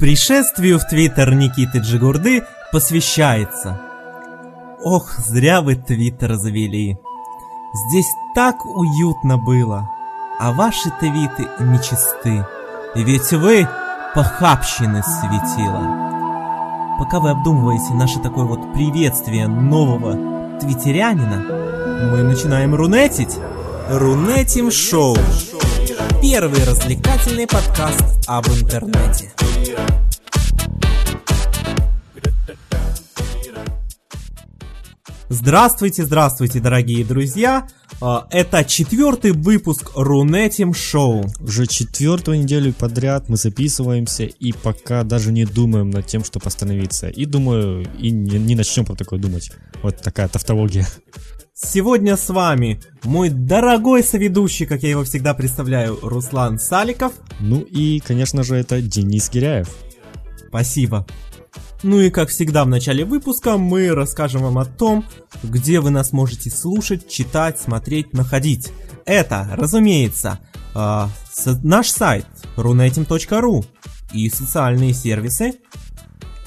Пришествию в Твиттер Никиты Джигурды посвящается. Ох, зря вы Твиттер завели. Здесь так уютно было, а ваши твиты нечисты. Ведь вы похабщины светила. Пока вы обдумываете наше такое вот приветствие нового твиттерянина, мы начинаем рунетить. Рунетим шоу. Первый развлекательный подкаст об интернете. Здравствуйте, здравствуйте, дорогие друзья! А, Это четвертый выпуск Рунетим Шоу. Уже четвертую неделю подряд мы записываемся и пока даже не думаем над тем, что остановиться. И думаю, и не, не начнем про такое думать. Вот такая тавтология. Сегодня с вами мой дорогой соведущий, как я его всегда представляю, Руслан Саликов. Ну и, конечно же, это Денис Гиряев. Спасибо. Ну и как всегда в начале выпуска мы расскажем вам о том, где вы нас можете слушать, читать, смотреть, находить. Это, разумеется, э, наш сайт runetim.ru и социальные сервисы.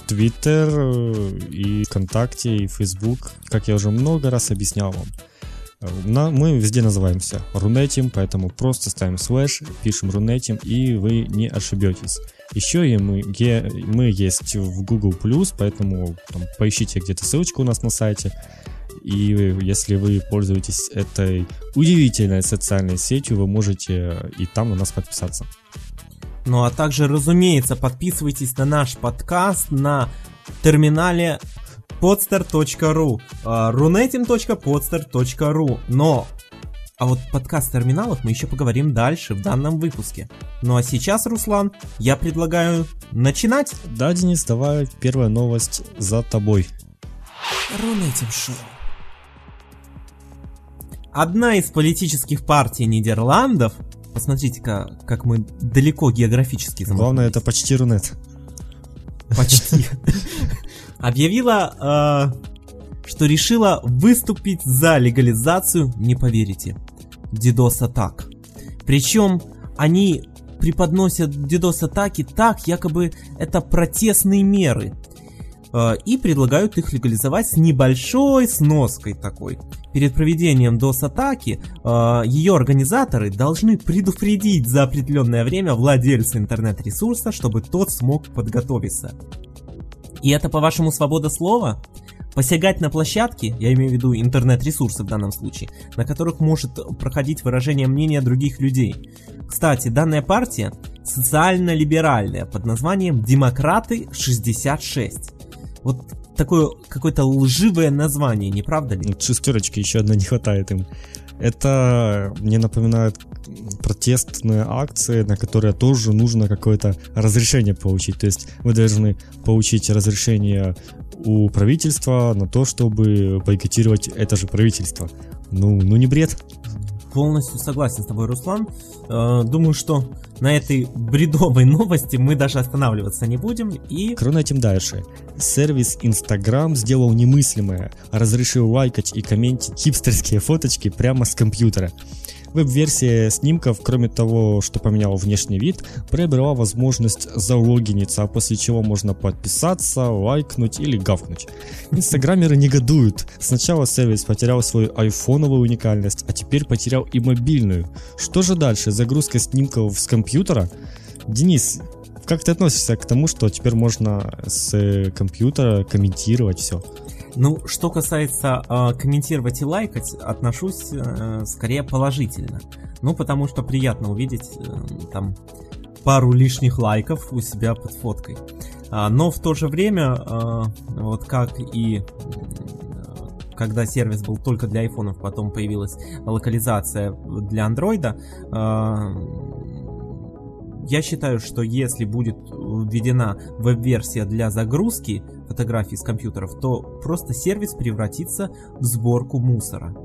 Твиттер э, и ВКонтакте, и Фейсбук, как я уже много раз объяснял вам. Э, на- мы везде называемся Рунетим, поэтому просто ставим слэш, пишем Рунетим, и вы не ошибетесь. Еще и мы, ге- мы есть в Google+, поэтому там, поищите где-то ссылочку у нас на сайте. И если вы пользуетесь этой удивительной социальной сетью, вы можете и там на нас подписаться. Ну а также, разумеется, подписывайтесь на наш подкаст на терминале podster.ru runetim.podster.ru Но а вот подкаст терминалов мы еще поговорим дальше в данном выпуске. Ну а сейчас, Руслан, я предлагаю начинать. Да, Денис, давай первая новость за тобой. Рунетим шоу. Одна из политических партий Нидерландов, посмотрите-ка, как мы далеко географически Главное, это почти Рунет. почти, объявила, э, что решила выступить за легализацию, не поверите, DDoS-атак. Причем они преподносят DDoS-атаки так, якобы это протестные меры. Э, И предлагают их легализовать с небольшой сноской такой. Перед проведением DOS-атаки э, ее организаторы должны предупредить за определенное время владельца интернет-ресурса, чтобы тот смог подготовиться. И это, по-вашему, свобода слова? Посягать на площадки, я имею в виду интернет-ресурсы в данном случае, на которых может проходить выражение мнения других людей. Кстати, данная партия социально-либеральная под названием «Демократы 66». Вот такое какое-то лживое название, не правда ли? Вот Шестерочки еще одной не хватает им. Это мне напоминает протестные акции, на которые тоже нужно какое-то разрешение получить. То есть вы должны получить разрешение у правительства на то, чтобы бойкотировать это же правительство. Ну, ну не бред. Полностью согласен с тобой, Руслан. Э, Думаю, что на этой бредовой новости мы даже останавливаться не будем. И Кроме этим дальше. Сервис Instagram сделал немыслимое, разрешил лайкать и комментить хипстерские фоточки прямо с компьютера. Веб-версия снимков, кроме того, что поменяла внешний вид, приобрела возможность залогиниться, а после чего можно подписаться, лайкнуть или гавкнуть. Инстаграмеры негодуют. Сначала сервис потерял свою айфоновую уникальность, а теперь потерял и мобильную. Что же дальше? Загрузка снимков с компьютера? Денис, как ты относишься к тому, что теперь можно с э, компьютера комментировать все? Ну, что касается э, комментировать и лайкать, отношусь э, скорее положительно. Ну, потому что приятно увидеть э, там пару лишних лайков у себя под фоткой. А, но в то же время, э, вот как и когда сервис был только для айфонов, потом появилась локализация для андроида, э, я считаю, что если будет введена веб-версия для загрузки фотографий с компьютеров, то просто сервис превратится в сборку мусора.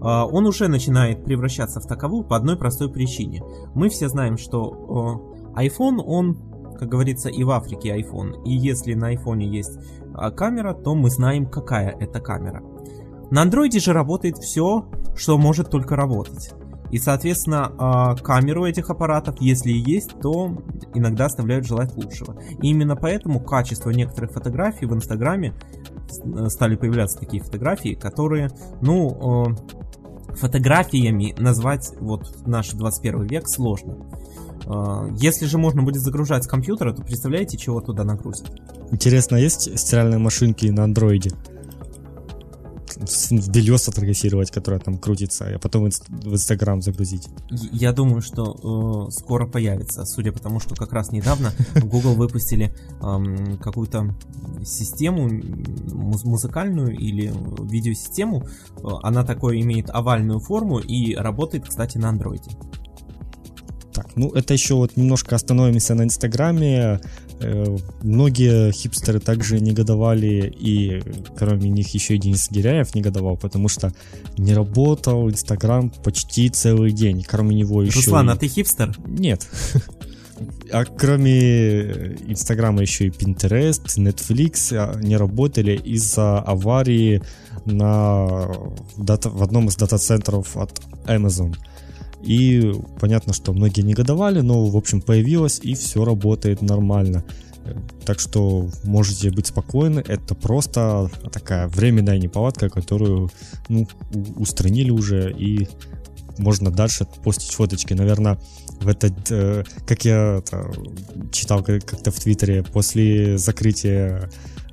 А, Он уже начинает превращаться в таковую по одной простой причине. Мы все знаем, что iPhone, он, как говорится, и в Африке iPhone. И если на iPhone есть а, камера, то мы знаем, какая это камера. На андроиде же работает все, что может только работать. И, соответственно, а, камеру этих аппаратов, если и есть, то иногда оставляют желать лучшего. И именно поэтому качество некоторых фотографий в Инстаграме э, стали появляться такие фотографии, которые, ну, э, фотографиями назвать вот наш 21 век сложно. Э, если же можно будет загружать с компьютера, то представляете, чего туда нагрузят? Интересно, есть стиральные машинки на андроиде? Белье сфотографировать, которое там крутится, а потом в Инстаграм загрузить. Я думаю, что э, скоро появится, судя по тому, что как раз недавно Google выпустили э, какую-то систему муз- музыкальную или видеосистему. Она такой имеет овальную форму и работает, кстати, на андроиде. Ну это еще вот немножко остановимся на Инстаграме. Э, многие хипстеры также негодовали, и кроме них еще и Денис Гиряев негодовал, потому что не работал Инстаграм почти целый день. Кроме него еще... Руслан, и... а ты хипстер? Нет. А кроме Инстаграма еще и Pinterest, Netflix а, не работали из-за аварии на, в одном из дата-центров от Amazon. И понятно, что многие негодовали, но, в общем, появилось и все работает нормально. Так что можете быть спокойны, это просто такая временная неполадка, которую ну, устранили уже и можно дальше постить фоточки. Наверное, в этот, э, как я это, читал как-то в Твиттере, после закрытия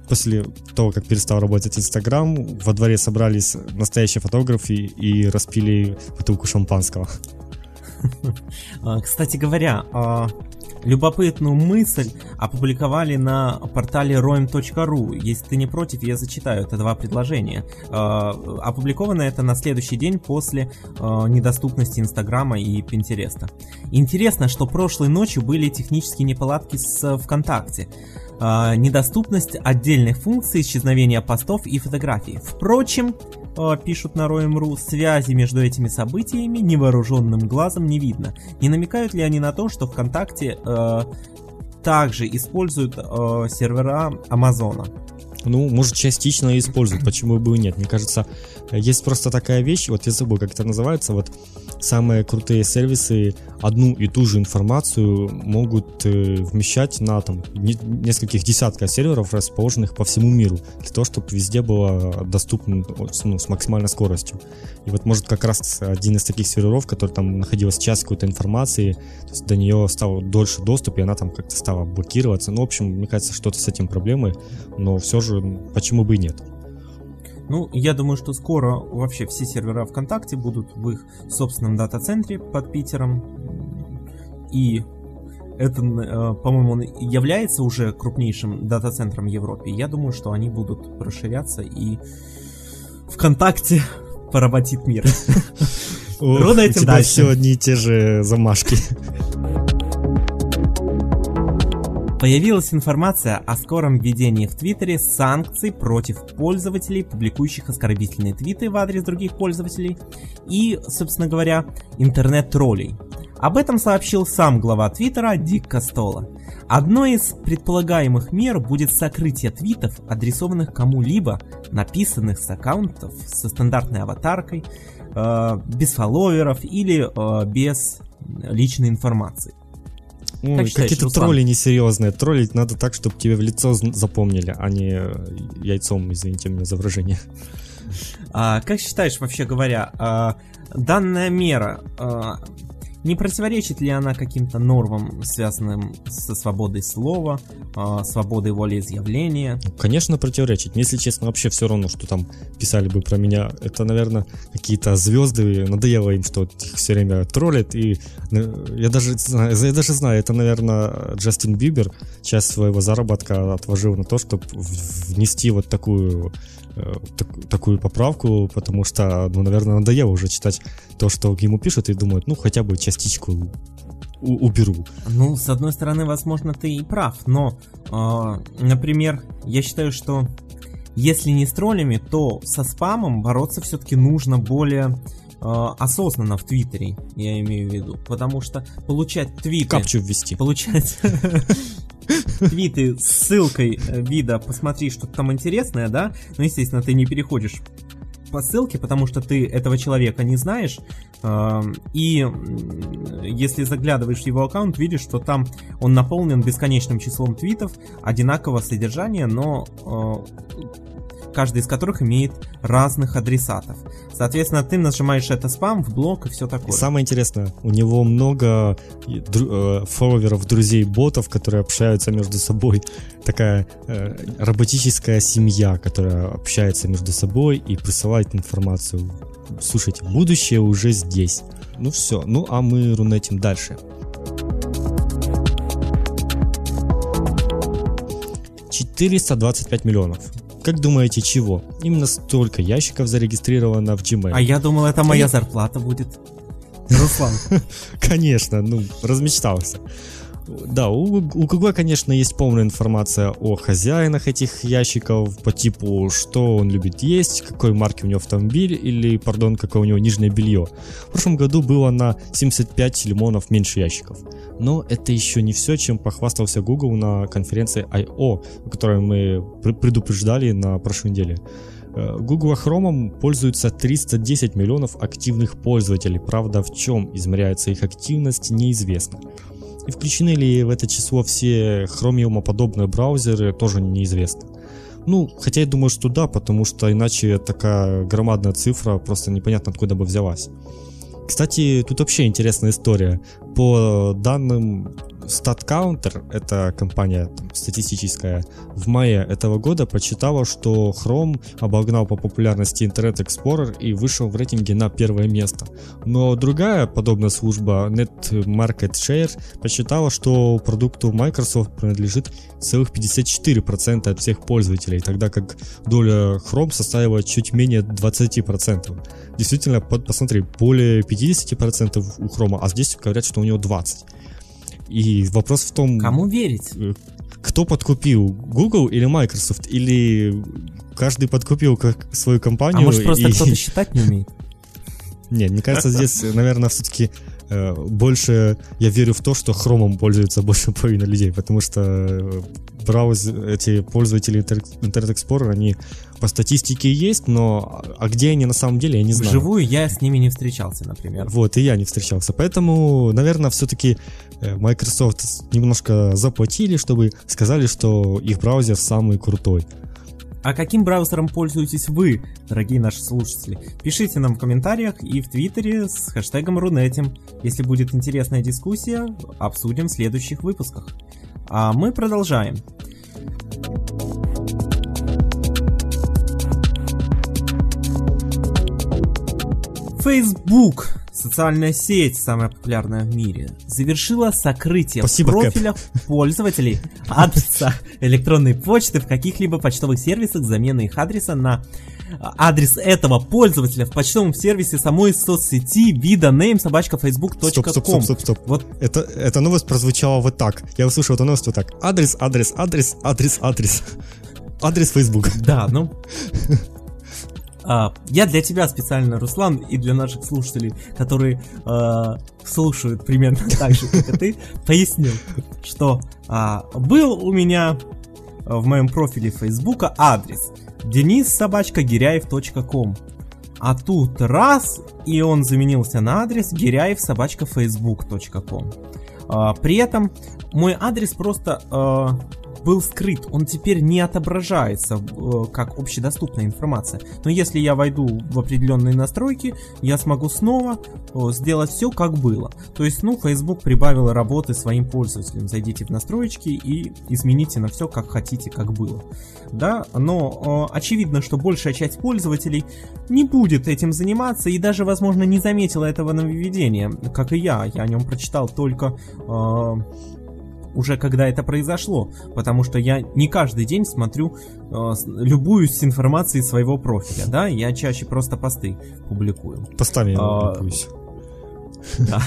после того, как перестал работать Инстаграм, во дворе собрались настоящие фотографы и распили бутылку шампанского. А, кстати говоря, а, любопытную мысль опубликовали на портале roem.ru. Если ты не против, я зачитаю. Это два предложения. А, опубликовано это на следующий день после недоступности Инстаграма и Пинтереста. Интересно, что прошлой ночью были технические неполадки с ВКонтакте. Недоступность отдельных функций, исчезновения постов и фотографий. Впрочем, Э, пишут на Роем.ру, связи между этими событиями невооруженным глазом не видно. Не намекают ли они на то, что ВКонтакте э, также используют э, сервера Амазона? Ну, может, частично используют, почему бы и нет. Мне кажется, есть просто такая вещь, вот я забыл, как это называется, вот самые крутые сервисы одну и ту же информацию могут э, вмещать на там не, нескольких десятков серверов, расположенных по всему миру, для того, чтобы везде было доступно ну, с максимальной скоростью. И вот может как раз один из таких серверов, который там находился час какой-то информации, то есть до нее стал дольше доступ, и она там как-то стала блокироваться. Ну, в общем, мне кажется, что-то с этим проблемы, но все же почему бы и нет. Ну, я думаю, что скоро вообще все сервера ВКонтакте будут в их собственном дата-центре под Питером. И это, э, по-моему, является уже крупнейшим дата-центром Европе. Я думаю, что они будут расширяться и ВКонтакте поработит мир. Ровно этим дальше. все одни и те же замашки. Появилась информация о скором введении в Твиттере санкций против пользователей, публикующих оскорбительные твиты в адрес других пользователей и, собственно говоря, интернет-троллей. Об этом сообщил сам глава Твиттера Дик Костола. Одной из предполагаемых мер будет сокрытие твитов, адресованных кому-либо, написанных с аккаунтов со стандартной аватаркой, э, без фолловеров или э, без личной информации. Ой, какие-то тролли несерьезные. Троллить надо так, чтобы тебе в лицо запомнили, а не э, яйцом, извините меня за выражение. А, как считаешь, вообще говоря, а, данная мера а, не противоречит ли она каким-то нормам, связанным со свободой слова, э, свободой волеизъявления? Ну, конечно, противоречит. Мне, если честно, вообще все равно, что там писали бы про меня. Это, наверное, какие-то звезды. Надоело им, что их все время троллят. И э, я даже, я даже знаю, это, наверное, Джастин Бибер часть своего заработка отложил на то, чтобы внести вот такую Э, так, такую поправку, потому что, ну, наверное, надоело уже читать то, что ему пишут, и думают, ну, хотя бы частичку уберу. Ну, с одной стороны, возможно, ты и прав, но, э, например, я считаю, что если не с троллями, то со спамом бороться все-таки нужно более э, осознанно в Твиттере, я имею в виду. Потому что получать твиты... Капчу ввести. Получать твиты с ссылкой э, вида «посмотри, что там интересное», да? Ну, естественно, ты не переходишь по ссылке, потому что ты этого человека не знаешь, э, и если заглядываешь в его аккаунт, видишь, что там он наполнен бесконечным числом твитов одинакового содержания, но каждый из которых имеет разных адресатов. Соответственно, ты нажимаешь это спам в блок и все такое. И самое интересное, у него много дру- э, фолловеров, друзей, ботов, которые общаются между собой. Такая э, роботическая семья, которая общается между собой и присылает информацию. Слушайте, будущее уже здесь. Ну все, ну а мы рунетим дальше. 425 миллионов. Как думаете, чего? Именно столько ящиков зарегистрировано в Gmail. А я думал, это моя зарплата будет. Руслан. Конечно, ну, размечтался. Да, у, у Гугла, конечно, есть полная информация о хозяинах этих ящиков по типу, что он любит есть, какой марки у него автомобиль или, пардон, какое у него нижнее белье. В прошлом году было на 75 лимонов меньше ящиков. Но это еще не все, чем похвастался Google на конференции I.O., о которой мы предупреждали на прошлой неделе. Э, Google Chrome пользуются 310 миллионов активных пользователей. Правда, в чем измеряется их активность, неизвестно. И включены ли в это число все Chromium подобные браузеры, тоже неизвестно. Ну, хотя я думаю, что да, потому что иначе такая громадная цифра просто непонятно откуда бы взялась. Кстати, тут вообще интересная история. По данным StatCounter, это компания там, статистическая, в мае этого года прочитала, что Chrome обогнал по популярности Internet Explorer и вышел в рейтинге на первое место. Но другая подобная служба, Net Market Share, посчитала, что продукту Microsoft принадлежит целых 54% от всех пользователей, тогда как доля Chrome составила чуть менее 20%. Действительно, посмотри, более 50% у Chrome, а здесь говорят, что у него 20%. И вопрос в том... Кому верить? Э, кто подкупил, Google или Microsoft? Или каждый подкупил как свою компанию? А может просто и... кто-то считать не умеет? Нет, мне кажется, здесь, наверное, все-таки э, больше я верю в то, что хромом пользуется больше половины людей, потому что э, брауз, эти пользователи Internet Explorer, они по статистике есть, но а где они на самом деле, я не знаю. Вживую я с ними не встречался, например. Вот, и я не встречался. Поэтому, наверное, все-таки э, Microsoft немножко заплатили, чтобы сказали, что их браузер самый крутой. А каким браузером пользуетесь вы, дорогие наши слушатели? Пишите нам в комментариях и в Твиттере с хэштегом Рунетим. Если будет интересная дискуссия, обсудим в следующих выпусках. А мы продолжаем. Facebook, социальная сеть, самая популярная в мире, завершила сокрытие Спасибо, профиля Кэп. пользователей адреса электронной почты в каких-либо почтовых сервисах, замена их адреса на адрес этого пользователя в почтовом сервисе самой соцсети вида name собачка facebook.com. Стоп, стоп, стоп, стоп, стоп. Вот. Это, эта новость прозвучала вот так. Я услышал эту новость вот так. Адрес, адрес, адрес, адрес, адрес. Адрес Facebook. Да, ну... А, я для тебя специально, Руслан, и для наших слушателей, которые а, слушают примерно так же, как и ты, пояснил, что а, был у меня в моем профиле Фейсбука адрес денис собачка гиряев.ком а тут раз, и он заменился на адрес гиряев собачка facebook.com. А, при этом мой адрес просто а, был скрыт, он теперь не отображается э, как общедоступная информация. Но если я войду в определенные настройки, я смогу снова э, сделать все как было. То есть, ну, Facebook прибавил работы своим пользователям. Зайдите в настройки и измените на все как хотите, как было. Да, но э, очевидно, что большая часть пользователей не будет этим заниматься и даже, возможно, не заметила этого нововведения, как и я. Я о нем прочитал только уже когда это произошло, потому что я не каждый день смотрю, э, любуюсь с информацией своего профиля, да, я чаще просто посты публикую. Постами я а, любуюсь. Да.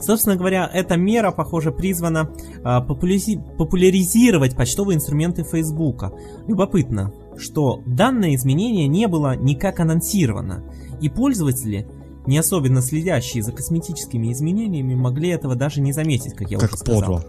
Собственно говоря, эта мера, похоже, призвана а, популяри... популяризировать почтовые инструменты Фейсбука. Любопытно, что данное изменение не было никак анонсировано, и пользователи не особенно следящие за косметическими изменениями, могли этого даже не заметить, как я как уже сказал. Подло.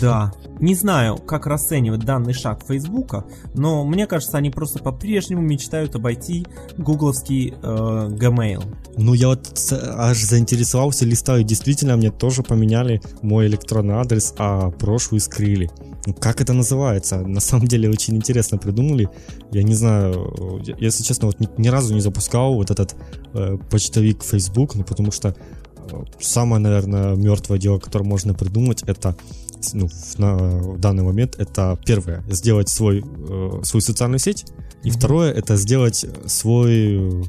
Да. Не знаю, как расценивать данный шаг Фейсбука, но мне кажется, они просто по-прежнему мечтают обойти гугловский э, Gmail. Ну, я вот аж заинтересовался, листаю. Действительно, мне тоже поменяли мой электронный адрес, а прошлую скрыли. Ну, как это называется? На самом деле, очень интересно придумали. Я не знаю, если честно, вот ни, ни разу не запускал вот этот э, почтовик Facebook, ну, потому что э, самое, наверное, мертвое дело, которое можно придумать, это ну, на данный момент это первое сделать свой э, свою социальную сеть и mm-hmm. второе это сделать свой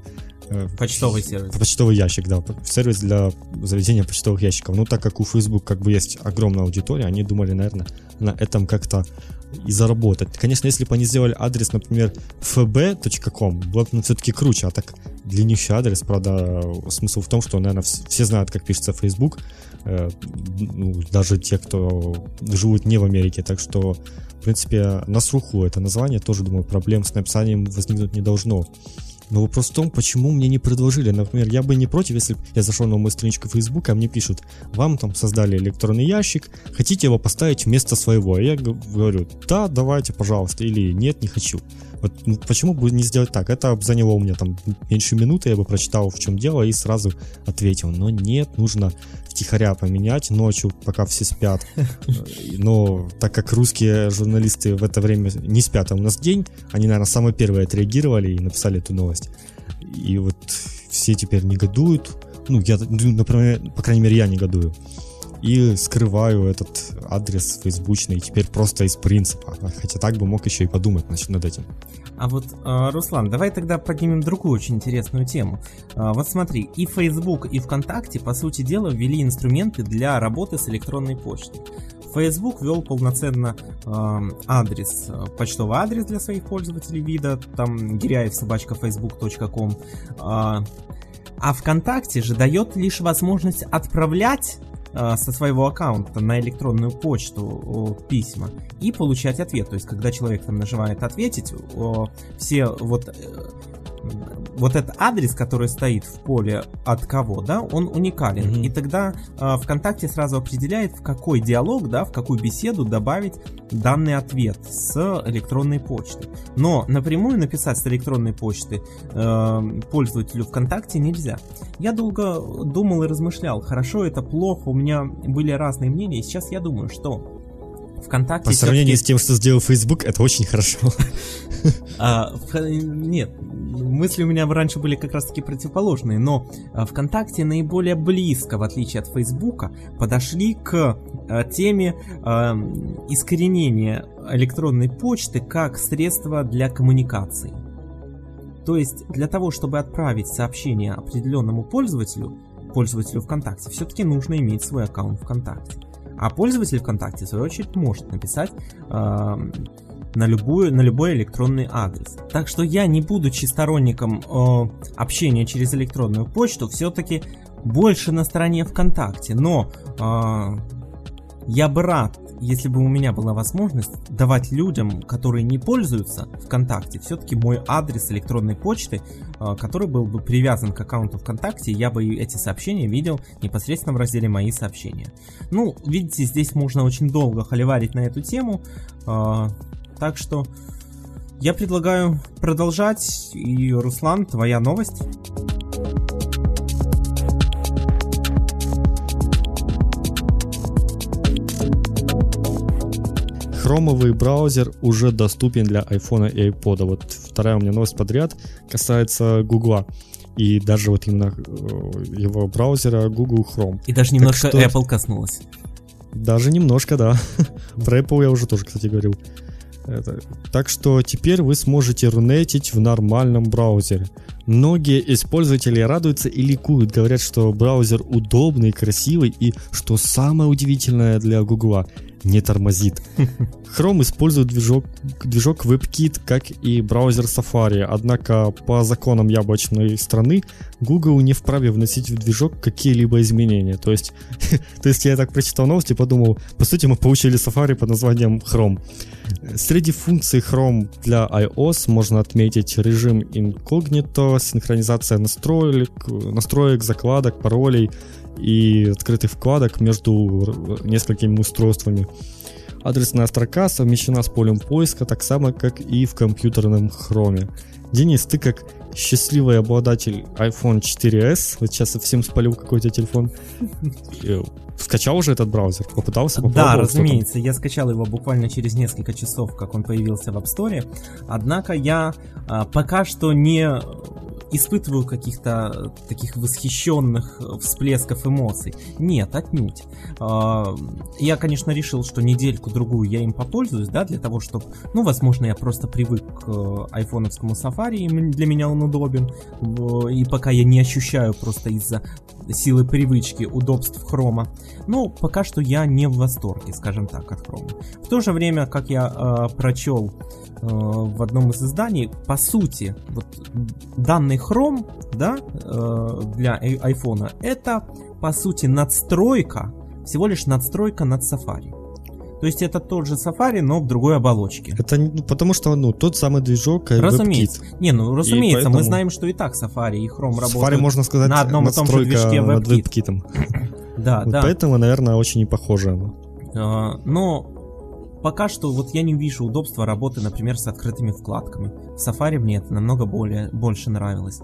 э, почтовый сервис почтовый ящик да сервис для заведения почтовых ящиков ну так как у Facebook как бы есть огромная аудитория они думали наверное на этом как-то и заработать. Конечно, если бы они сделали адрес, например, fb.com, было бы ну, все-таки круче, а так длиннющий адрес, правда, смысл в том, что, наверное, все знают, как пишется Facebook, даже те, кто живут не в Америке, так что, в принципе, на слуху это название тоже, думаю, проблем с написанием возникнуть не должно. Но вопрос в том, почему мне не предложили. Например, я бы не против, если я зашел на мою страничку Facebook, а мне пишут, вам там создали электронный ящик, хотите его поставить вместо своего? И я говорю, да, давайте, пожалуйста, или нет, не хочу. Вот ну, почему бы не сделать так? Это заняло у меня там меньше минуты, я бы прочитал, в чем дело, и сразу ответил. Но нет, нужно втихаря поменять ночью, пока все спят. Но так как русские журналисты в это время не спят, а у нас день, они, наверное, самые первые отреагировали и написали эту новость. И вот все теперь негодуют. Ну, я, ну, например, по крайней мере, я негодую и скрываю этот адрес фейсбучный теперь просто из принципа. Хотя так бы мог еще и подумать значит, над этим. А вот, э, Руслан, давай тогда поднимем другую очень интересную тему. Э, вот смотри, и Facebook, и ВКонтакте, по сути дела, ввели инструменты для работы с электронной почтой. Facebook ввел полноценно э, адрес, почтовый адрес для своих пользователей вида, там гиряев собачка facebook.com, э, а ВКонтакте же дает лишь возможность отправлять Э, со своего аккаунта на электронную почту письма и получать ответ. То есть, когда человек там нажимает ответить, все вот э, вот этот адрес, который стоит в поле от кого, да, он уникален. Mm-hmm. И тогда э, ВКонтакте сразу определяет, в какой диалог, да, в какую беседу добавить данный ответ с электронной почты. Но напрямую написать с электронной почты э, пользователю ВКонтакте нельзя. Я долго думал и размышлял, хорошо это плохо, у меня были разные мнения, и сейчас я думаю, что ВКонтакте... По сравнению с тем, что сделал Facebook, это очень хорошо. А, нет, мысли у меня раньше были как раз таки противоположные, но а, ВКонтакте наиболее близко, в отличие от Фейсбука, подошли к а, теме а, искоренения электронной почты как средства для коммуникации. То есть для того, чтобы отправить сообщение определенному пользователю, пользователю ВКонтакте, все-таки нужно иметь свой аккаунт ВКонтакте. А пользователь ВКонтакте, в свою очередь, может написать э, на, любую, на любой электронный адрес. Так что я, не будучи сторонником э, общения через электронную почту, все-таки больше на стороне ВКонтакте. Но э, я бы рад, если бы у меня была возможность давать людям, которые не пользуются ВКонтакте, все-таки мой адрес электронной почты, а, который был бы привязан к аккаунту ВКонтакте, я бы эти сообщения видел непосредственно в разделе «Мои сообщения». Ну, видите, здесь можно очень долго холиварить на эту тему, а, так что я предлагаю продолжать, и, Руслан, твоя новость. Хромовый браузер уже доступен для iPhone и iPod. Вот вторая у меня новость подряд касается Гугла. И даже вот именно э, его браузера Google Chrome. И даже немножко что... Apple коснулась. Даже немножко, да. Про Apple я уже тоже, кстати, говорил. Это. Так что теперь вы сможете рунетить в нормальном браузере. Многие из пользователей радуются и ликуют, говорят, что браузер удобный, красивый и, что самое удивительное для Гугла, не тормозит. Chrome использует движок, движок WebKit, как и браузер Safari, однако по законам яблочной страны Google не вправе вносить в движок какие-либо изменения. То есть, то есть я так прочитал новости и подумал, по сути мы получили Safari под названием Chrome. Среди функций Chrome для iOS можно отметить режим инкогнито, синхронизация настроек, настроек, закладок, паролей, и открытых вкладок между несколькими устройствами. Адресная строка совмещена с полем поиска так само, как и в компьютерном хроме. Денис, ты как счастливый обладатель iPhone 4s, вот сейчас совсем спалил какой-то телефон, э, скачал уже этот браузер? Попытался? Да, разумеется. Я скачал его буквально через несколько часов, как он появился в App Store. Однако я а, пока что не испытываю каких-то таких восхищенных всплесков эмоций. Нет, отнюдь. А, я, конечно, решил, что недельку-другую я им попользуюсь, да, для того, чтобы, ну, возможно, я просто привык к айфоновскому сафари, и для меня он удобен, и пока я не ощущаю просто из-за силы привычки удобств хрома. Но пока что я не в восторге, скажем так, от хрома. В то же время, как я э, прочел э, в одном из изданий, по сути, вот данный хром, да, э, для айфона, это по сути надстройка, всего лишь надстройка над Safari. То есть это тот же Safari, но в другой оболочке. Это ну, потому что ну тот самый движок э, Разумеется. WebKit. Не, ну разумеется, поэтому... мы знаем, что и так Safari и Chrome работают Safari, можно сказать, на одном и том же движке WebKit. WebKit. да, вот да. Поэтому, наверное, очень не похоже А, но пока что вот я не вижу удобства работы, например, с открытыми вкладками. В Safari мне это намного более, больше нравилось.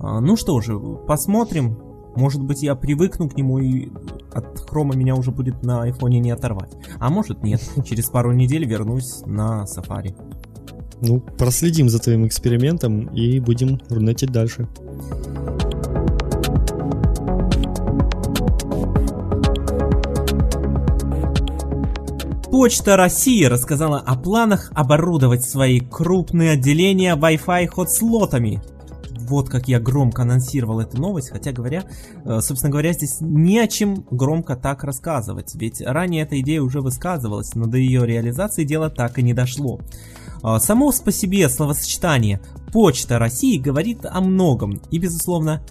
А, ну что же, посмотрим. Может быть, я привыкну к нему и от хрома меня уже будет на айфоне не оторвать. А может нет, через пару недель вернусь на Safari. Ну, проследим за твоим экспериментом и будем рунетить дальше. Почта России рассказала о планах оборудовать свои крупные отделения Wi-Fi хот-слотами вот как я громко анонсировал эту новость, хотя говоря, э, собственно говоря, здесь не о чем громко так рассказывать, ведь ранее эта идея уже высказывалась, но до ее реализации дело так и не дошло. Э, само по себе словосочетание «Почта России» говорит о многом, и, безусловно,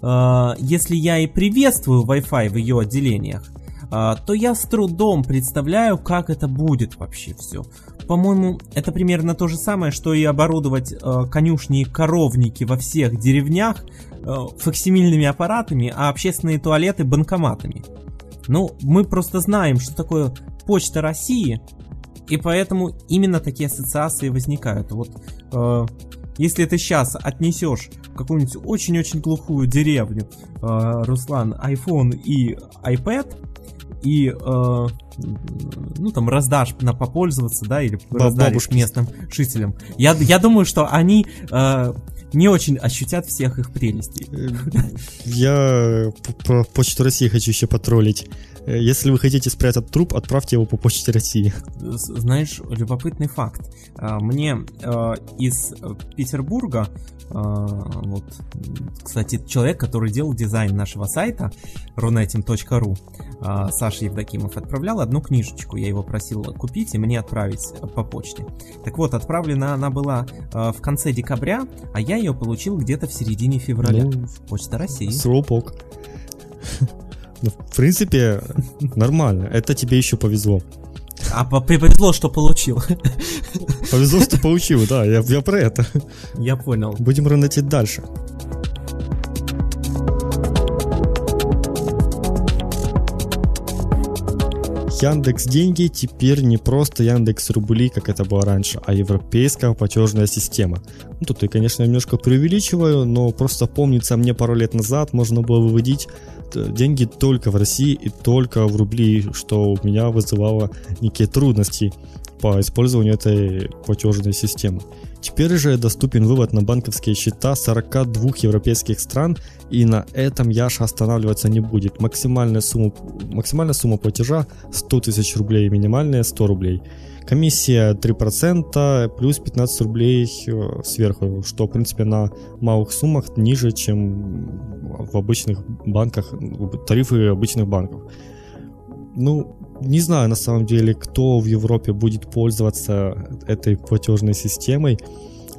э, если я и приветствую Wi-Fi в ее отделениях, то я с трудом представляю, как это будет вообще все. По-моему, это примерно то же самое, что и оборудовать э, конюшни и коровники во всех деревнях э, факсимильными аппаратами, а общественные туалеты банкоматами. Ну, мы просто знаем, что такое Почта России, и поэтому именно такие ассоциации возникают. Вот э, если ты сейчас отнесешь в какую-нибудь очень-очень глухую деревню, э, Руслан, iPhone и iPad, и э, ну там раздашь на попользоваться, да, или раздашь местным жителям. Я, я думаю, что они э, не очень ощутят всех их прелестей. Я по Почту России хочу еще потроллить. Э, если вы хотите спрятать труп, отправьте его по Почте России. Знаешь, любопытный факт. А, мне э, из Петербурга а, вот, кстати, человек, который делал дизайн нашего сайта runetim.ru, а, Саша Евдокимов, отправлял одну книжечку. Я его просил купить и мне отправить по почте. Так вот, отправлена она была в конце декабря, а я ее получил где-то в середине февраля. Ну, Почта России. Сропок. Ну, в принципе, нормально. Это тебе еще повезло. А повезло, что получил. Повезло, что получил, да, я, я про это. Я понял. Будем рынотить дальше. Яндекс Деньги теперь не просто Яндекс Рубли, как это было раньше, а европейская платежная система. Ну, тут я, конечно, немножко преувеличиваю, но просто помнится, мне пару лет назад можно было выводить деньги только в России и только в рубли, что у меня вызывало некие трудности по использованию этой платежной системы. Теперь же доступен вывод на банковские счета 42 европейских стран, и на этом Яша останавливаться не будет. Максимальная сумма, максимальная сумма платежа 100 тысяч рублей, минимальная 100 рублей. Комиссия 3% плюс 15 рублей э, сверху, что, в принципе, на малых суммах ниже, чем в обычных банках, тарифы обычных банков. Ну, не знаю на самом деле, кто в Европе будет пользоваться этой платежной системой.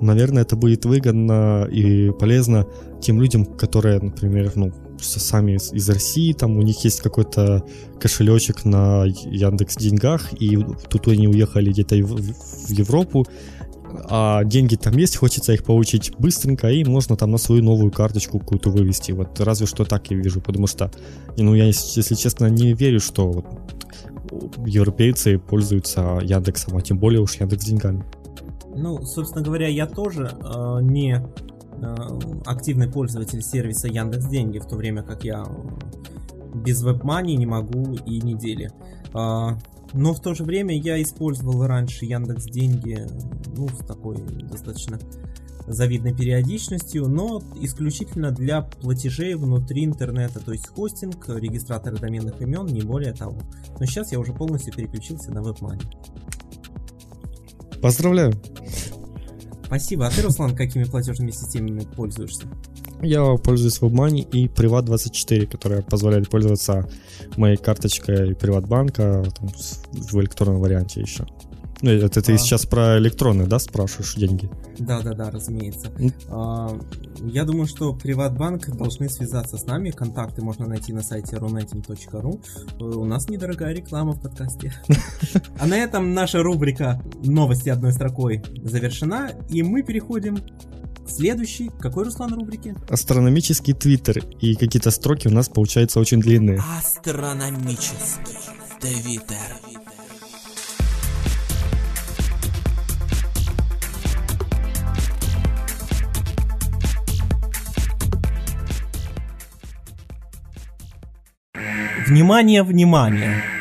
Наверное, это будет выгодно и полезно тем людям, которые, например, ну, сами из, из России, там у них есть какой-то кошелечек на Яндекс Деньгах, и тут они уехали где-то в, в Европу, а деньги там есть, хочется их получить быстренько, и можно там на свою новую карточку какую-то вывести. Вот разве что так я вижу, потому что, ну, я, если честно, не верю, что вот европейцы пользуются Яндексом, а тем более уж Яндекс деньгами. Ну, собственно говоря, я тоже э, не э, активный пользователь сервиса Яндекс Деньги, в то время как я без WebMoney не могу и недели. Э, но в то же время я использовал раньше Яндекс Деньги, ну, с такой достаточно завидной периодичностью, но исключительно для платежей внутри интернета, то есть хостинг, регистраторы доменных имен, не более того. Но сейчас я уже полностью переключился на WebMoney. Поздравляю. Спасибо. А ты, Руслан, какими платежными системами пользуешься? Я пользуюсь WebMoney и Privat24, которая позволяет пользоваться моей карточкой Приватбанка там, в электронном варианте еще. Ну, это ты а... сейчас про электронные, да, спрашиваешь деньги? Да, да, да, разумеется. А, я думаю, что Приватбанк должны связаться с нами. Контакты можно найти на сайте runetim.ru. У нас недорогая реклама в подкасте. А на этом наша рубрика «Новости одной строкой» завершена, и мы переходим к следующей. Какой, Руслан, рубрике? Астрономический твиттер. И какие-то строки у нас получаются очень длинные. Астрономический твиттер. Внимание, внимание!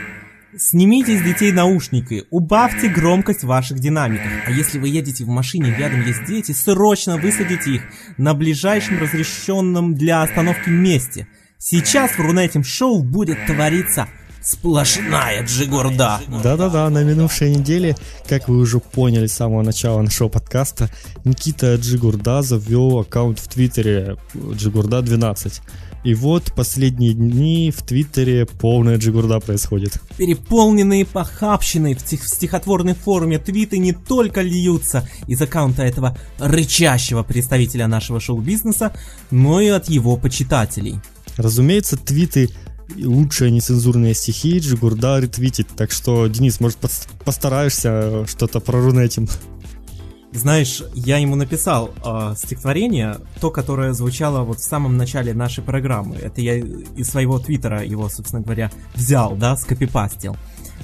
Снимите с детей наушники, убавьте громкость ваших динамиков. А если вы едете в машине, рядом есть дети, срочно высадите их на ближайшем разрешенном для остановки месте. Сейчас в Рунетим Шоу будет твориться сплошная джигурда. Да-да-да, на минувшей неделе, как вы уже поняли с самого начала нашего подкаста, Никита Джигурда завел аккаунт в Твиттере Джигурда12. И вот последние дни в Твиттере полная джигурда происходит. Переполненные похабщиной в, стих стихотворной форме твиты не только льются из аккаунта этого рычащего представителя нашего шоу-бизнеса, но и от его почитателей. Разумеется, твиты лучшие нецензурные стихи Джигурда ретвитит, так что, Денис, может, постараешься что-то прорунетим? Знаешь, я ему написал э, стихотворение, то, которое звучало вот в самом начале нашей программы. Это я из своего твиттера его, собственно говоря, взял, да, скопипастил.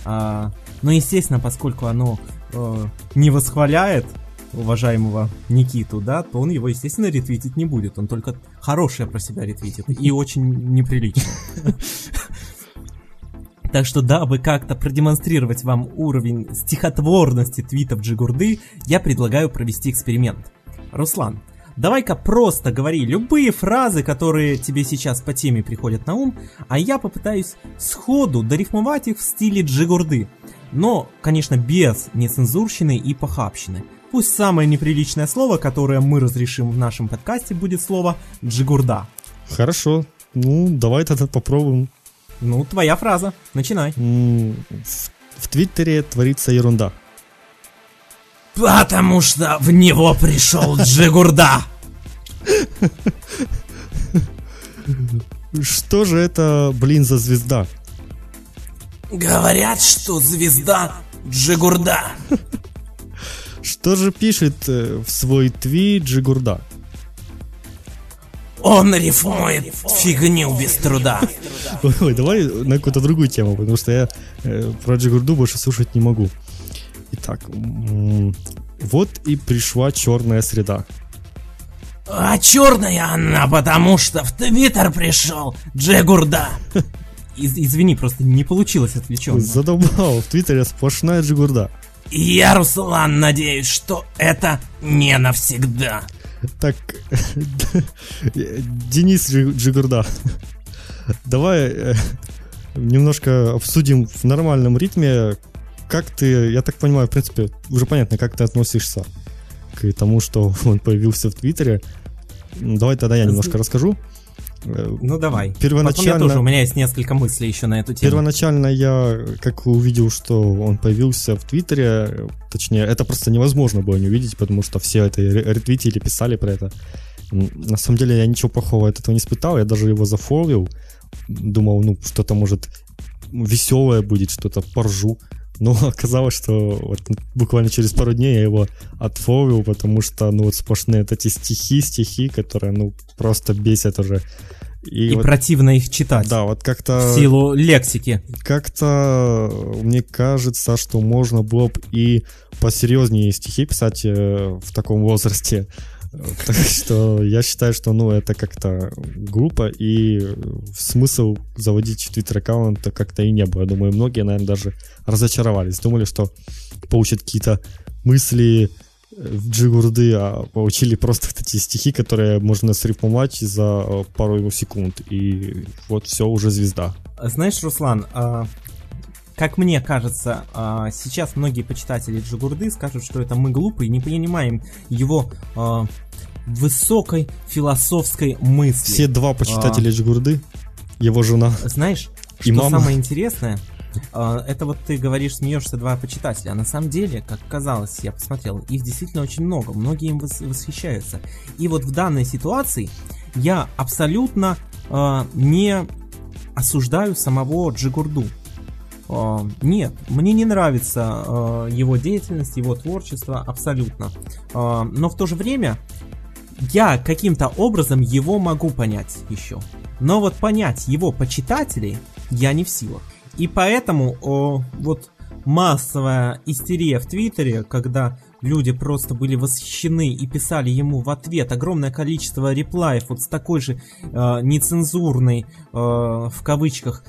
А, но, естественно, поскольку оно э, не восхваляет уважаемого Никиту, да, то он его, естественно, ретвитить не будет. Он только хорошее про себя ретвитит. И очень неприлично. Так что, дабы как-то продемонстрировать вам уровень стихотворности твитов Джигурды, я предлагаю провести эксперимент. Руслан, давай-ка просто говори любые фразы, которые тебе сейчас по теме приходят на ум, а я попытаюсь сходу дорифмовать их в стиле Джигурды. Но, конечно, без нецензурщины и похабщины. Пусть самое неприличное слово, которое мы разрешим в нашем подкасте, будет слово «джигурда». Хорошо, ну давай тогда попробуем. Ну, твоя фраза. Начинай. В, в Твиттере творится ерунда. Потому что в него пришел Джигурда. Что же это, блин, за звезда? Говорят, что звезда Джигурда. Что же пишет э, в свой твит Джигурда? Он рифмует фигню без труда. Ой, давай на какую-то другую тему, потому что я э, про Джигурду больше слушать не могу. Итак, вот и пришла черная среда. А черная она, потому что в Твиттер пришел Джигурда. Из, извини, просто не получилось отвлеченно. Задолбал, в Твиттере сплошная Джигурда. Я, Руслан, надеюсь, что это не навсегда. Так, Денис Джигурда, давай э, немножко обсудим в нормальном ритме, как ты, я так понимаю, в принципе, уже понятно, как ты относишься к тому, что он появился в Твиттере. Давай тогда я немножко расскажу. Э, ну давай. Первоначально... Потом я тоже, у меня есть несколько мыслей еще на эту тему. Первоначально я, как увидел, что он появился в Твиттере, точнее, это просто невозможно было не увидеть, потому что все это ретвитили, писали про это. На самом деле я ничего плохого от этого не испытал, я даже его зафолвил, думал, ну, что-то может веселое будет, что-то поржу. Но оказалось, что вот буквально через пару дней я его отфолвил, потому что, ну, вот сплошные вот эти стихи, стихи, которые, ну, просто бесят уже. И, и вот, противно их читать. Да, вот как-то... В силу лексики. Как-то мне кажется, что можно было бы и посерьезнее стихи писать э, в таком возрасте. Так что я считаю, что ну это как-то глупо, и смысл заводить твиттер-аккаунт как-то и не было. Я думаю, многие, наверное, даже разочаровались. Думали, что получат какие-то мысли в джигурды, а получили просто эти стихи, которые можно срифмовать за э, пару секунд. И вот все, уже звезда. Знаешь, Руслан, а, как мне кажется, а, сейчас многие почитатели Джигурды скажут, что это мы глупые, не понимаем его а, высокой философской мысли. Все два почитателя Джигурды, его жена. Знаешь, и что мама. самое интересное? А, это вот ты говоришь, смеешься два почитателя, а на самом деле, как казалось, я посмотрел, их действительно очень много, многие им восхищаются. И вот в данной ситуации я абсолютно э, не осуждаю самого Джигурду. Э, нет, мне не нравится э, его деятельность, его творчество абсолютно. Э, но в то же время я каким-то образом его могу понять еще. Но вот понять его почитателей я не в силах. И поэтому вот массовая истерия в Твиттере, когда люди просто были восхищены и писали ему в ответ огромное количество реплаев вот с такой же э, нецензурной, э, в кавычках,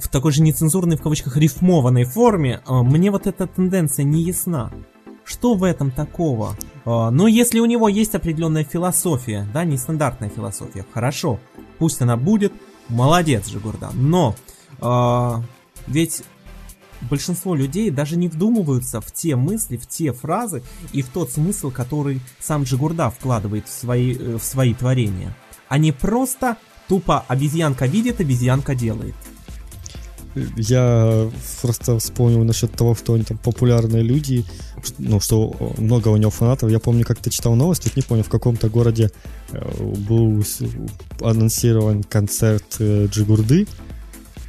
в такой же нецензурной, в кавычках, рифмованной форме, э, мне вот эта тенденция не ясна. Что в этом такого? Э, но если у него есть определенная философия, да, нестандартная философия, хорошо, пусть она будет, Молодец, Жигурда. Но э, ведь большинство людей даже не вдумываются в те мысли, в те фразы и в тот смысл, который сам Джигурда вкладывает в свои, э, в свои творения. Они просто тупо обезьянка видит, обезьянка делает. Я просто вспомнил насчет того, что они там популярные люди, ну, что много у него фанатов. Я помню, как ты читал новости, не помню, в каком-то городе э, был анонсирован концерт э, Джигурды,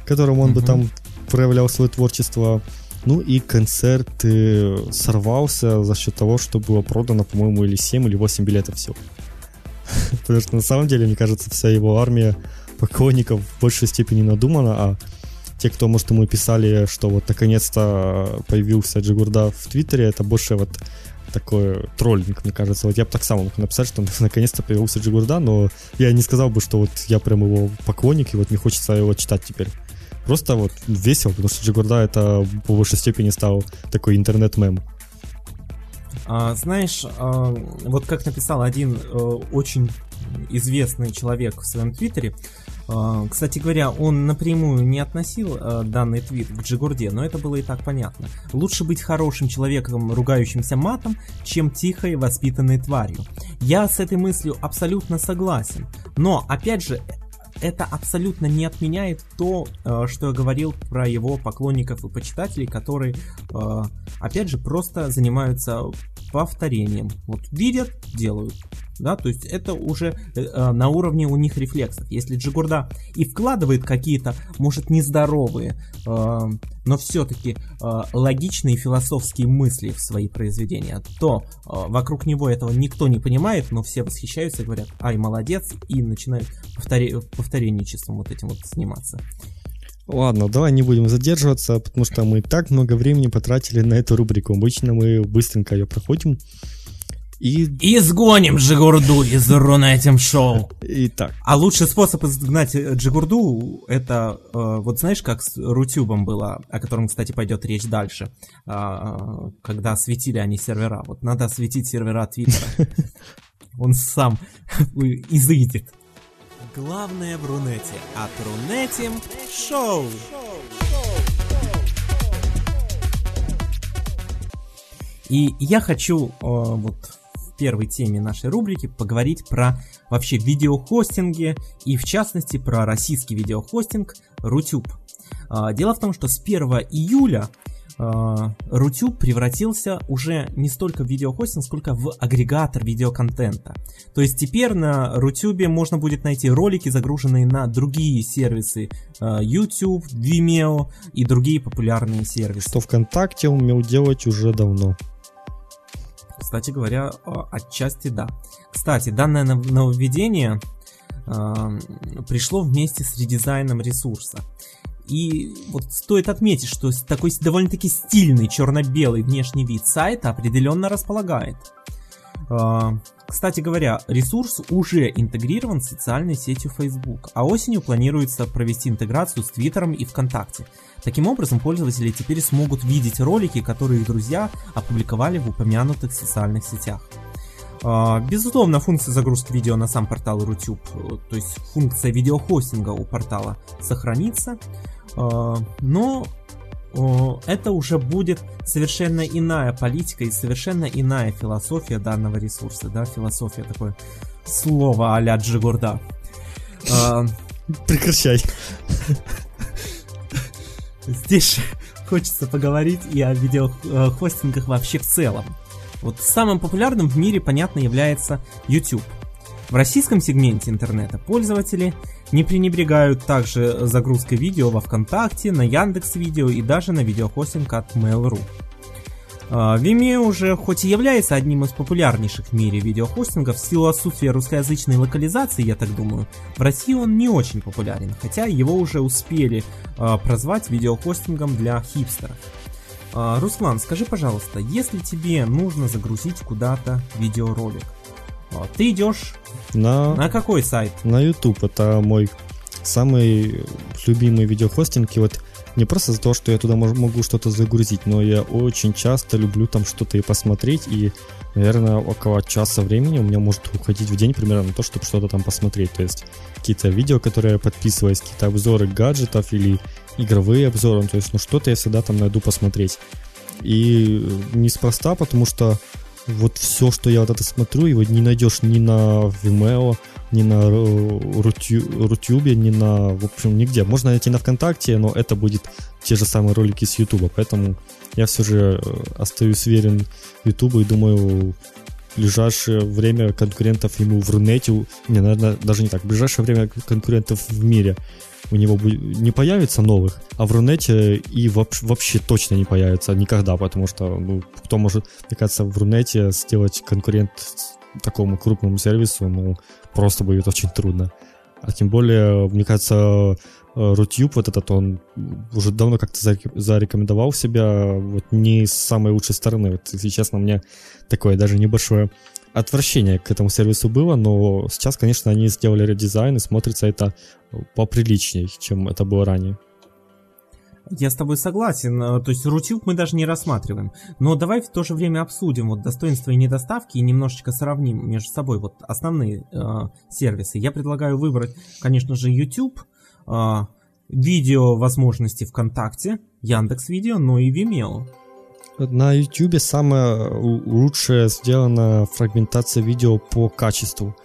которым он mm-hmm. бы там проявлял свое творчество. Ну и концерт э, сорвался за счет того, что было продано, по-моему, или 7, или 8 билетов всего. Потому что на самом деле, мне кажется, вся его армия поклонников в большей степени надумана, а те, кто, может, ему писали, что вот наконец-то появился Джигурда в Твиттере, это больше вот такой троллинг, мне кажется. Вот я бы так сам мог написать, что наконец-то появился Джигурда, но я не сказал бы, что вот я прям его поклонник, и вот мне хочется его читать теперь. Просто вот весело, потому что Джигурда это по большей степени стал такой интернет-мем. А, знаешь, а, вот как написал один а, очень известный человек в своем твиттере, кстати говоря, он напрямую не относил а, данный твит к Джигурде, но это было и так понятно. Лучше быть хорошим человеком, ругающимся матом, чем тихой, воспитанной тварью. Я с этой мыслью абсолютно согласен. Но, опять же, это абсолютно не отменяет то, а, что я говорил про его поклонников и почитателей, которые, опять же, просто занимаются повторением. Вот видят, делают да, то есть это уже э, э, на уровне у них рефлексов. Если Джигурда и вкладывает какие-то, может, нездоровые, э, но все-таки э, логичные философские мысли в свои произведения, то э, вокруг него этого никто не понимает, но все восхищаются и говорят, ай, молодец, и начинают повторе- повторенничеством вот этим вот заниматься. Ладно, давай не будем задерживаться, потому что мы так много времени потратили на эту рубрику. Обычно мы быстренько ее проходим. И... Изгоним Джигурду из Рунетим Шоу. Итак. А лучший способ изгнать Джигурду, это, э, вот знаешь, как с Рутюбом было, о котором, кстати, пойдет речь дальше, э, когда светили они сервера. Вот надо светить сервера Твиттера. Он сам изыдет. Главное в Рунете. От Рунетим Шоу. И я хочу э, вот первой теме нашей рубрики поговорить про вообще видеохостинги и в частности про российский видеохостинг Рутюб. А, дело в том, что с 1 июля Рутюб превратился уже не столько в видеохостинг, сколько в агрегатор видеоконтента. То есть теперь на Рутюбе можно будет найти ролики, загруженные на другие сервисы YouTube, Vimeo и другие популярные сервисы. Что ВКонтакте умел делать уже давно. Кстати говоря, отчасти да. Кстати, данное нововведение пришло вместе с редизайном ресурса. И вот стоит отметить, что такой довольно-таки стильный черно-белый внешний вид сайта определенно располагает. А, кстати говоря, ресурс уже интегрирован с социальной сетью Facebook, а осенью планируется провести интеграцию с Твиттером и ВКонтакте. Таким образом, пользователи теперь смогут видеть ролики, которые их друзья опубликовали в упомянутых социальных сетях. А, безусловно, функция загрузки видео на сам портал Rutube, то есть функция видеохостинга у портала сохранится, а, но это уже будет совершенно иная политика и совершенно иная философия данного ресурса, да, философия такое слово а-ля Джигурда. А, Прекращай. Здесь хочется поговорить и о видеохостингах вообще в целом. Вот самым популярным в мире, понятно, является YouTube. В российском сегменте интернета пользователи не пренебрегают также загрузкой видео во ВКонтакте, на Яндекс Видео и даже на видеохостинг от Mail.ru. А, Vimeo уже хоть и является одним из популярнейших в мире видеохостингов, в силу отсутствия русскоязычной локализации, я так думаю, в России он не очень популярен, хотя его уже успели э, прозвать видеохостингом для хипстеров. Э, Руслан, скажи, пожалуйста, если тебе нужно загрузить куда-то видеоролик, ты идешь на... на какой сайт? На YouTube. Это мой самый любимый видеохостинг. И вот не просто за то, что я туда могу что-то загрузить, но я очень часто люблю там что-то и посмотреть. И, наверное, около часа времени у меня может уходить в день примерно на то, чтобы что-то там посмотреть. То есть какие-то видео, которые я подписываюсь, какие-то обзоры гаджетов или игровые обзоры. То есть, ну что-то я всегда там найду посмотреть. И неспроста, потому что вот все, что я вот это смотрю, его не найдешь ни на Vimeo, ни на Рутюбе, ни на, в общем, нигде. Можно найти на ВКонтакте, но это будет те же самые ролики с Ютуба, поэтому я все же э, остаюсь верен Ютубу и думаю, в ближайшее время конкурентов ему в Рунете, не, наверное, даже не так, в ближайшее время конкурентов в мире у него не появится новых, а в Рунете и вообще точно не появится никогда, потому что ну, кто может, мне кажется, в Рунете сделать конкурент такому крупному сервису, ну, просто будет очень трудно. А тем более, мне кажется, Рутюб вот этот, он уже давно как-то зарекомендовал себя вот не с самой лучшей стороны. Вот, если честно, у меня такое даже небольшое отвращение к этому сервису было, но сейчас, конечно, они сделали редизайн, и смотрится это поприличнее, чем это было ранее. Я с тобой согласен, э, то есть Рутюб мы даже не рассматриваем. Но давай в то же время обсудим вот достоинства и недоставки и немножечко сравним между собой вот основные э, сервисы. Я предлагаю выбрать, конечно же, YouTube, э, видео возможности ВКонтакте, Яндекс Видео, но и Vimeo. На YouTube самая лучшая сделана фрагментация видео по качеству.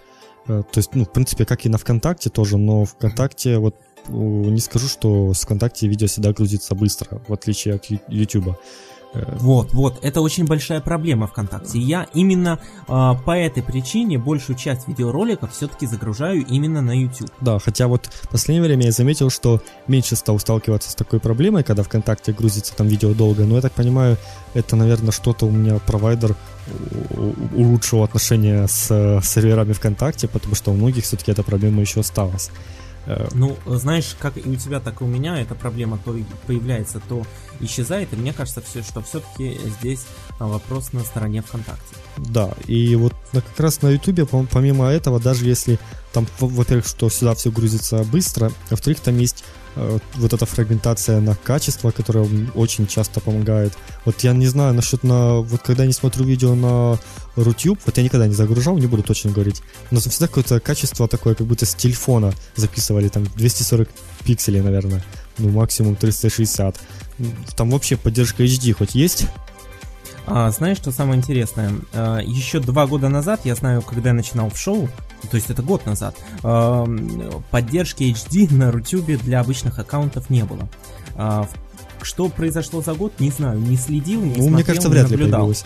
Э, то есть, ну, в принципе, как и на ВКонтакте тоже, но ВКонтакте вот не скажу, что с ВКонтакте видео всегда грузится быстро, в отличие от Ютуба. Вот, вот, это очень большая проблема ВКонтакте. я именно э, по этой причине большую часть видеороликов все-таки загружаю именно на YouTube. Да, хотя вот в последнее время я заметил, что меньше стал сталкиваться с такой проблемой, когда ВКонтакте грузится там видео долго. Но я так понимаю, это, наверное, что-то у меня провайдер улучшил отношения с серверами ВКонтакте, потому что у многих все-таки эта проблема еще осталась. Э, ну, знаешь, как и у тебя, так и у меня эта проблема то появляется, то исчезает, и мне кажется, все, что все-таки здесь а, вопрос на стороне ВКонтакте. Да, и вот как раз на Ютубе, помимо этого, даже если там, во-первых, что сюда все грузится быстро, во-вторых, там есть Э, вот эта фрагментация на качество, которая очень часто помогает. Вот я не знаю насчет на... Вот когда я не смотрю видео на Rutube, вот я никогда не загружал, не буду точно говорить, но всегда какое-то качество такое, как будто с телефона записывали, там 240 пикселей, наверное, ну максимум 360. Там вообще поддержка HD хоть есть? А, знаешь, что самое интересное? А, еще два года назад, я знаю, когда я начинал в шоу, то есть это год назад, а, поддержки HD на Рутюбе для обычных аккаунтов не было. А, что произошло за год, не знаю, не следил, не Ну, смотрел, мне кажется, не вряд ли наблюдал. появилось.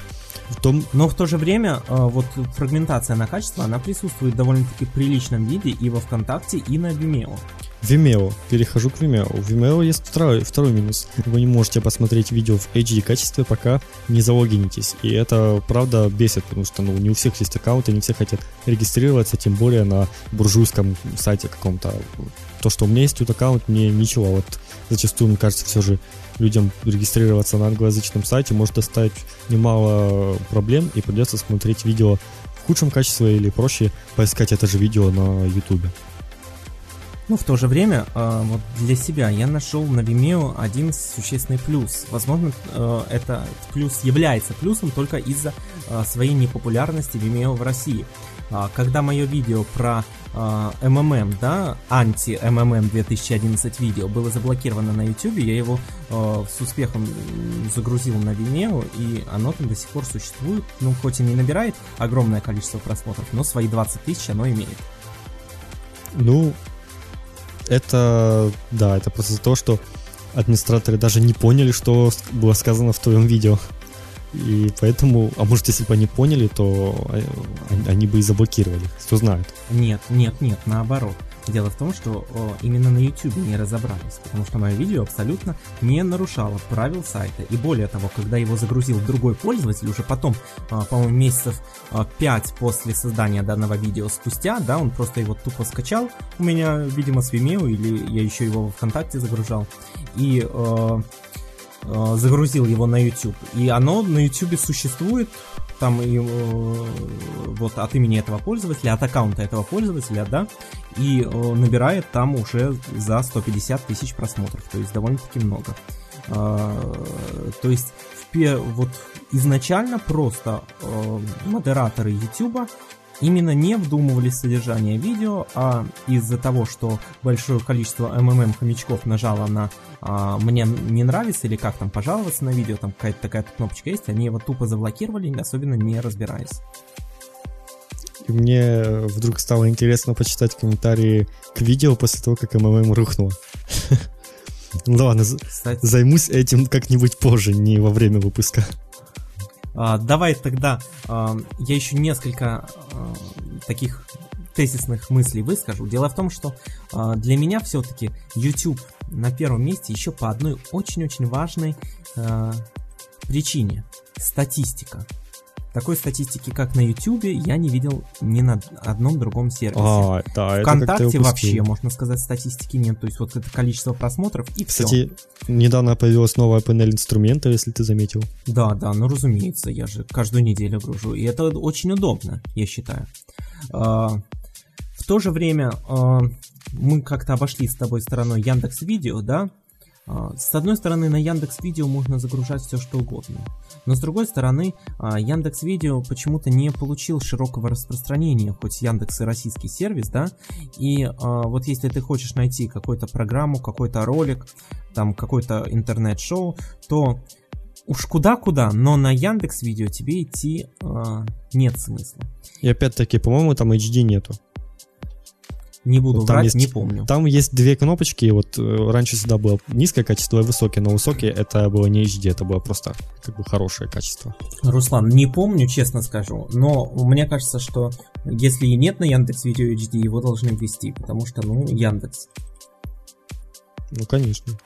В том, Но в то же время, э, вот фрагментация на качество, она присутствует в довольно-таки приличном виде и во ВКонтакте, и на Vimeo. Vimeo. Перехожу к Vimeo. В Vimeo есть второй, второй минус. Вы не можете посмотреть видео в HD качестве, пока не залогинитесь. И это, правда, бесит, потому что ну, не у всех есть аккаунты, не все хотят регистрироваться, тем более на буржуйском сайте каком-то. То, что у меня есть тут аккаунт, мне ничего. Вот зачастую, мне кажется, все же людям регистрироваться на англоязычном сайте может доставить немало проблем, и придется смотреть видео в худшем качестве или проще поискать это же видео на YouTube. Но в то же время, э, вот для себя я нашел на Vimeo один существенный плюс. Возможно, э, это плюс является плюсом только из-за э, своей непопулярности Vimeo в России. А, Когда мое видео про э, МММ, да, анти-МММ 2011 видео было заблокировано на YouTube, я его э, с успехом загрузил на Vimeo, и оно там до сих пор существует. Ну, хоть и не набирает огромное количество просмотров, но свои 20 тысяч оно имеет. Ну, это, да, это просто то, что администраторы даже не поняли, что было сказано в твоем видео. И поэтому, а может, если бы они поняли, то э, они- бы и заблокировали. Кто знает. Нет, нет, нет, наоборот. Дело в том, что о, именно на YouTube не разобрались, потому что мое видео абсолютно не нарушало правил сайта. И более того, когда его загрузил другой пользователь, уже потом, а, по-моему, месяцев 5 после создания данного видео спустя, да, он просто его тупо скачал у меня, видимо, с Vimeo, или я еще его в ВКонтакте загружал, и э, э, загрузил его на YouTube. И оно на YouTube существует, там и э, вот от имени этого пользователя, от аккаунта этого пользователя, да, и э, набирает там уже за 150 тысяч просмотров, то есть довольно-таки много. То есть в вот изначально просто модераторы YouTube именно не вдумывались в содержание видео, а из-за того, что большое количество МММ хомячков нажало на а, «мне не нравится» или как там пожаловаться на видео, там какая-то такая кнопочка есть, они его тупо заблокировали, особенно не разбираясь. И мне вдруг стало интересно почитать комментарии к видео после того, как МММ рухнуло. Ну ладно, займусь этим как-нибудь позже, не во время выпуска. А, давай тогда а, я еще несколько а, таких тезисных мыслей выскажу. Дело в том, что для меня все-таки YouTube на первом месте еще по одной очень-очень важной причине. Статистика. Такой статистики, как на YouTube, я не видел ни на одном другом сервисе. А, да, ВКонтакте вообще, можно сказать, статистики нет. То есть вот это количество просмотров и все. Кстати, недавно появилась новая панель инструментов, если ты заметил. Да, да, ну разумеется, я же каждую неделю гружу. И это очень удобно, я считаю. А, В то же время а, мы как-то обошли с тобой стороной Яндекс Видео, да? А, С одной стороны, на Яндекс Видео можно загружать все что угодно. Но с другой стороны, а, Яндекс Видео почему-то не получил широкого распространения, хоть Яндекс и российский сервис, да? И а, вот если ты хочешь найти какую-то программу, какой-то ролик, там какое-то интернет-шоу, то уж куда-куда, но на Яндекс Видео тебе идти а, нет смысла. И опять-таки, по-моему, там HD нету. Не буду Вот там врать, есть- не помню. Там есть две кнопочки, вот э, раньше всегда было низкое качество и высокое, но высокие это было не HD, это было просто как бы хорошее качество. Руслан, не помню, честно скажу, но мне кажется, что если и нет на Яндекс Видео HD, его должны ввести, потому что, ну, Яндекс. Ну, конечно.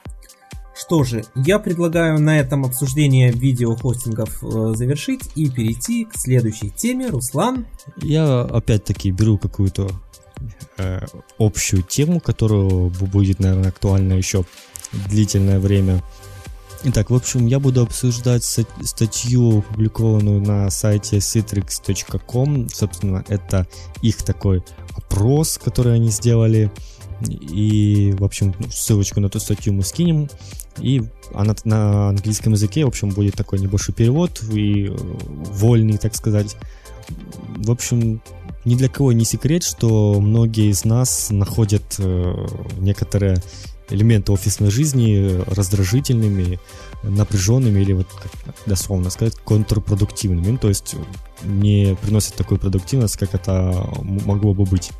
Что же, я предлагаю на этом обсуждение видеохостингов э, завершить и перейти к следующей теме. Руслан, Я опять-таки беру какую-то э, общую тему, которая бу- будет, наверное, актуальна еще длительное время. Итак, в общем, я буду обсуждать ста- статью, опубликованную на сайте citrix.com. Собственно, это их такой опрос, который они сделали. И, в общем, ну, ссылочку на эту статью мы скинем. И она на английском языке, в общем, будет такой небольшой перевод и э, вольный, так сказать. В общем, ни для кого не секрет, что многие из нас находят э, некоторые элементы офисной жизни раздражительными, напряженными или вот дословно сказать контрпродуктивными, Ну, то есть не приносят такую продуктивность, как это могло бы быть.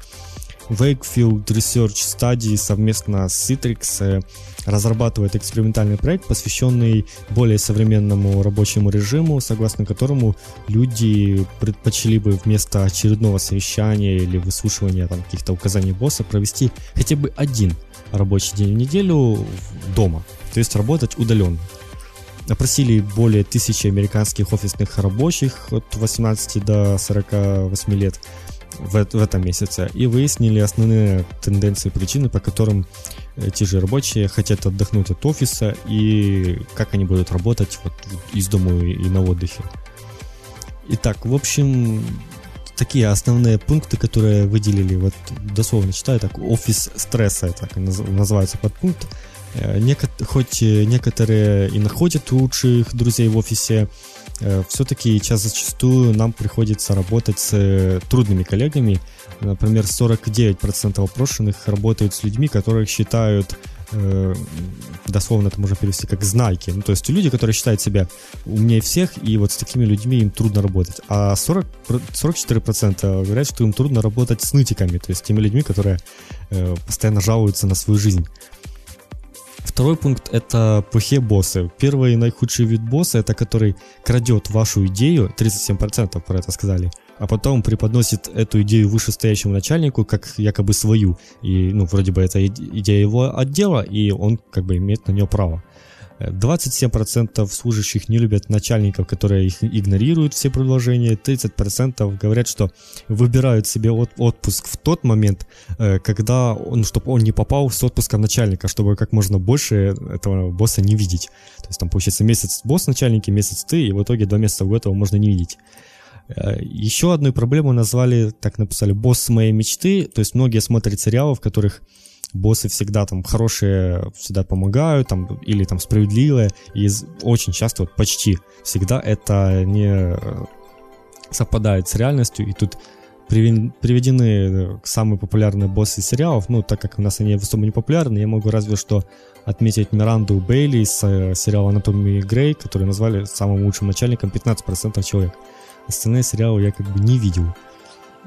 Wakefield Research Study совместно с Citrix э, разрабатывает экспериментальный проект, посвященный более современному рабочему режиму, согласно которому люди предпочли бы вместо очередного совещания или выслушивания там, каких-то указаний босса провести хотя бы один рабочий день в неделю дома, то есть работать удаленно. Опросили более тысячи американских офисных рабочих от 18 до 48 лет в, в этом месяце и выяснили основные тенденции, причины, по которым эти же рабочие хотят отдохнуть от офиса и как они будут работать вот из дома и на отдыхе. Итак, в общем, такие основные пункты, которые выделили, вот дословно читаю, так, офис стресса, так называется подпункт. Э, Неко- хоть некоторые и находят лучших друзей в офисе, Э, все-таки сейчас зачастую нам приходится работать с э, трудными коллегами. Например, 49% опрошенных работают с людьми, которых считают э, дословно это можно перевести как знайки. Ну, то есть люди, которые считают себя умнее всех, и вот с такими людьми им трудно работать. А 40, 44% говорят, что им трудно работать с нытиками, то есть теми людьми, которые э, постоянно жалуются на свою жизнь. Второй пункт — это плохие боссы. Первый и наихудший вид босса — это который крадет вашу идею, 37% про это сказали, а потом преподносит эту идею вышестоящему начальнику как якобы свою. И, ну, вроде бы это идея его отдела, и он как бы имеет на нее право. 27% служащих не любят начальников, которые их игнорируют все предложения. 30% говорят, что выбирают себе отпуск в тот момент, э, когда он, чтобы он не попал с отпуска начальника, чтобы как можно больше этого босса не видеть. То есть там получается месяц босс начальники, месяц ты, и в итоге два месяца год его можно не видеть. Э, еще одну проблему назвали, так написали, босс моей мечты. То есть многие смотрят сериалы, в которых боссы всегда там хорошие, всегда помогают, там, или там справедливые, и очень часто, вот почти всегда это не э, совпадает с реальностью, и тут приведены э, самые популярные боссы сериалов, ну, так как у нас они особо не популярны, я могу разве что отметить Миранду Бейли из э, сериала «Анатомия Грей», который назвали самым лучшим начальником 15% человек. Остальные сериалы я как бы не видел.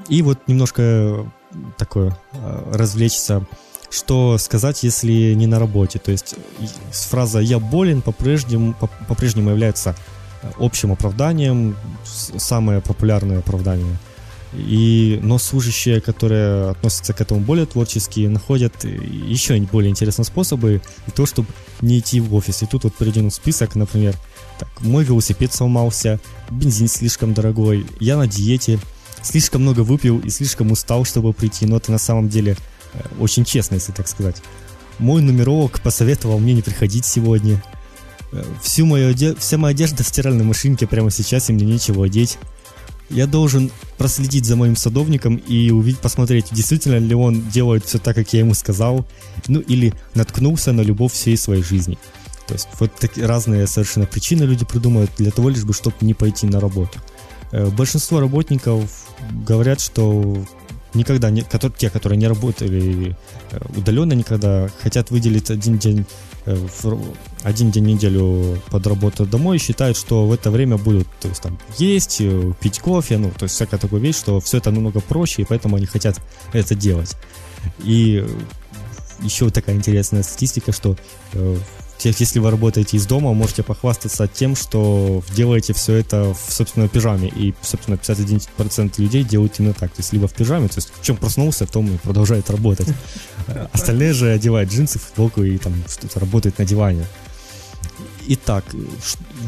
И вот немножко такое развлечься что сказать, если не на работе. То есть фраза «я болен» по-прежнему, по-прежнему является э, общим оправданием, самое популярное оправдание. И, но служащие, которые относятся к этому более творчески, находят еще более интересные способы и то, чтобы не идти в офис. И тут вот приведен список, например, так, мой велосипед сломался, бензин слишком дорогой, я на диете, слишком много выпил и слишком устал, чтобы прийти, но это на самом деле Э, очень честно, если так сказать. Мой нумеролог посоветовал мне не приходить сегодня. Э, всю мою оде... Вся моя одежда в стиральной машинке прямо сейчас, и мне нечего одеть. Я должен проследить за моим садовником и увидеть, посмотреть, действительно ли он делает все так, как я ему сказал, ну или наткнулся на любовь всей своей жизни. То есть вот такие разные совершенно причины люди придумывают для того лишь бы, чтобы не пойти на работу. Э, большинство работников говорят, что никогда, не, которые, те, которые не работали э, удаленно никогда, хотят выделить один день э, один день в неделю под работу домой и считают, что в это время будут то есть, там, есть, э, пить кофе, ну, то есть всякая такая вещь, что все это намного проще, и поэтому они хотят это делать. И еще такая интересная статистика, что если вы работаете из дома, можете похвастаться тем, что делаете все это в собственной пижаме. И, собственно, 51% людей делают именно так. То есть либо в пижаме, то есть в чем проснулся, в том и продолжает работать. Остальные же одевают джинсы, футболку и там что-то работает на диване. Итак,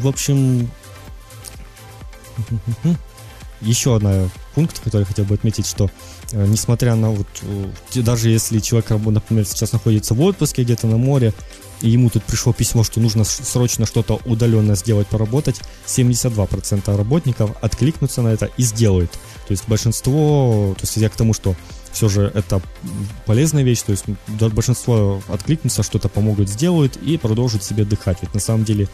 в общем, еще один пункт, который хотел бы отметить, что э, несмотря на вот, э, даже если человек, например, сейчас находится в отпуске где-то на море, и ему тут пришло письмо, что нужно срочно что-то удаленно сделать, поработать, 72% работников откликнутся на это и сделают. То есть большинство, то есть я к тому, что все же это полезная вещь, то есть большинство откликнутся, что-то помогут, сделают и продолжат себе дыхать. Ведь на самом деле,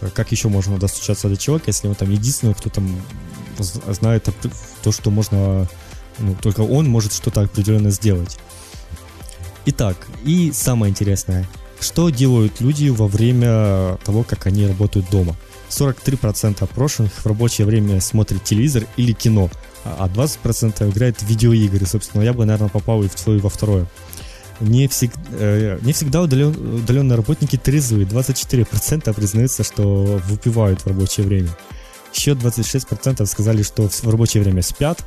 э, как еще можно достучаться до человека, если он там единственный, кто там знает то, что можно, ну, только он может что-то определенно сделать. Итак, и самое интересное – что делают люди во время того, как они работают дома? 43% опрошенных в рабочее время смотрит телевизор или кино, а 20% играет в видеоигры. Собственно, я бы, наверное, попал и в свое, во второе. Не, всег, э, не всегда удален, удаленные работники трезвые. 24% признаются, что выпивают в рабочее время. Еще 26% сказали, что в рабочее время спят.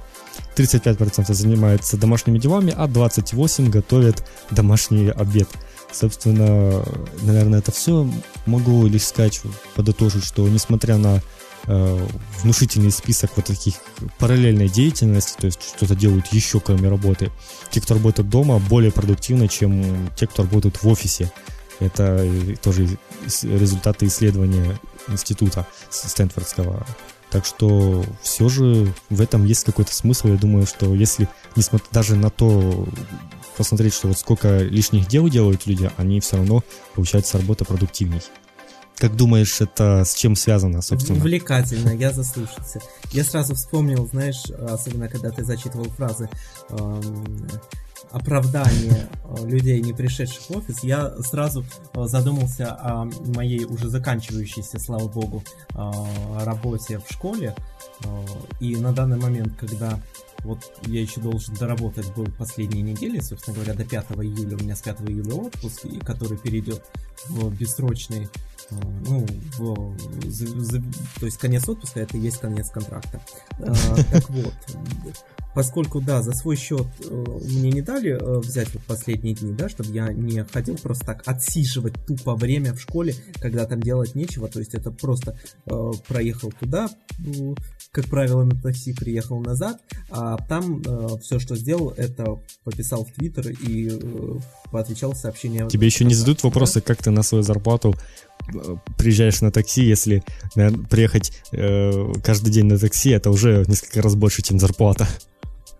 35% занимаются домашними делами, а 28% готовят домашний обед. Собственно, наверное, это все. Могу лишь сказать, подытожить, что несмотря на э, внушительный список вот таких параллельной деятельности, то есть что-то делают еще кроме работы, те, кто работает дома, более продуктивны, чем те, кто работает в офисе. Это тоже результаты исследования института Стэнфордского. Так что все же в этом есть какой-то смысл. Я думаю, что если несмотря даже на то, посмотреть, что вот сколько лишних дел делают люди, они все равно получается работа продуктивней. Как думаешь, это с чем связано, собственно? Увлекательно, я заслушался. Я сразу вспомнил, знаешь, особенно когда ты зачитывал фразы оправдания э, людей, не пришедших в офис, я сразу э, задумался о моей уже заканчивающейся, слава богу, э, работе в школе. И на данный момент, когда вот я еще должен доработать был последние недели, собственно говоря, до 5 июля, у меня с 5 июля отпуск, который перейдет в бессрочный ну, за, за, то есть конец отпуска это и есть конец контракта. А, так вот, поскольку, да, за свой счет э, мне не дали э, взять вот последние дни, да, чтобы я не хотел просто так отсиживать тупо время в школе, когда там делать нечего, то есть это просто э, проехал туда, как правило, на такси приехал назад, а там все, что сделал, это пописал в Твиттер и поотвечал сообщения. Тебе еще не задают вопросы, как ты на свою зарплату приезжаешь на такси, если наверное, приехать э, каждый день на такси, это уже несколько раз больше, чем зарплата.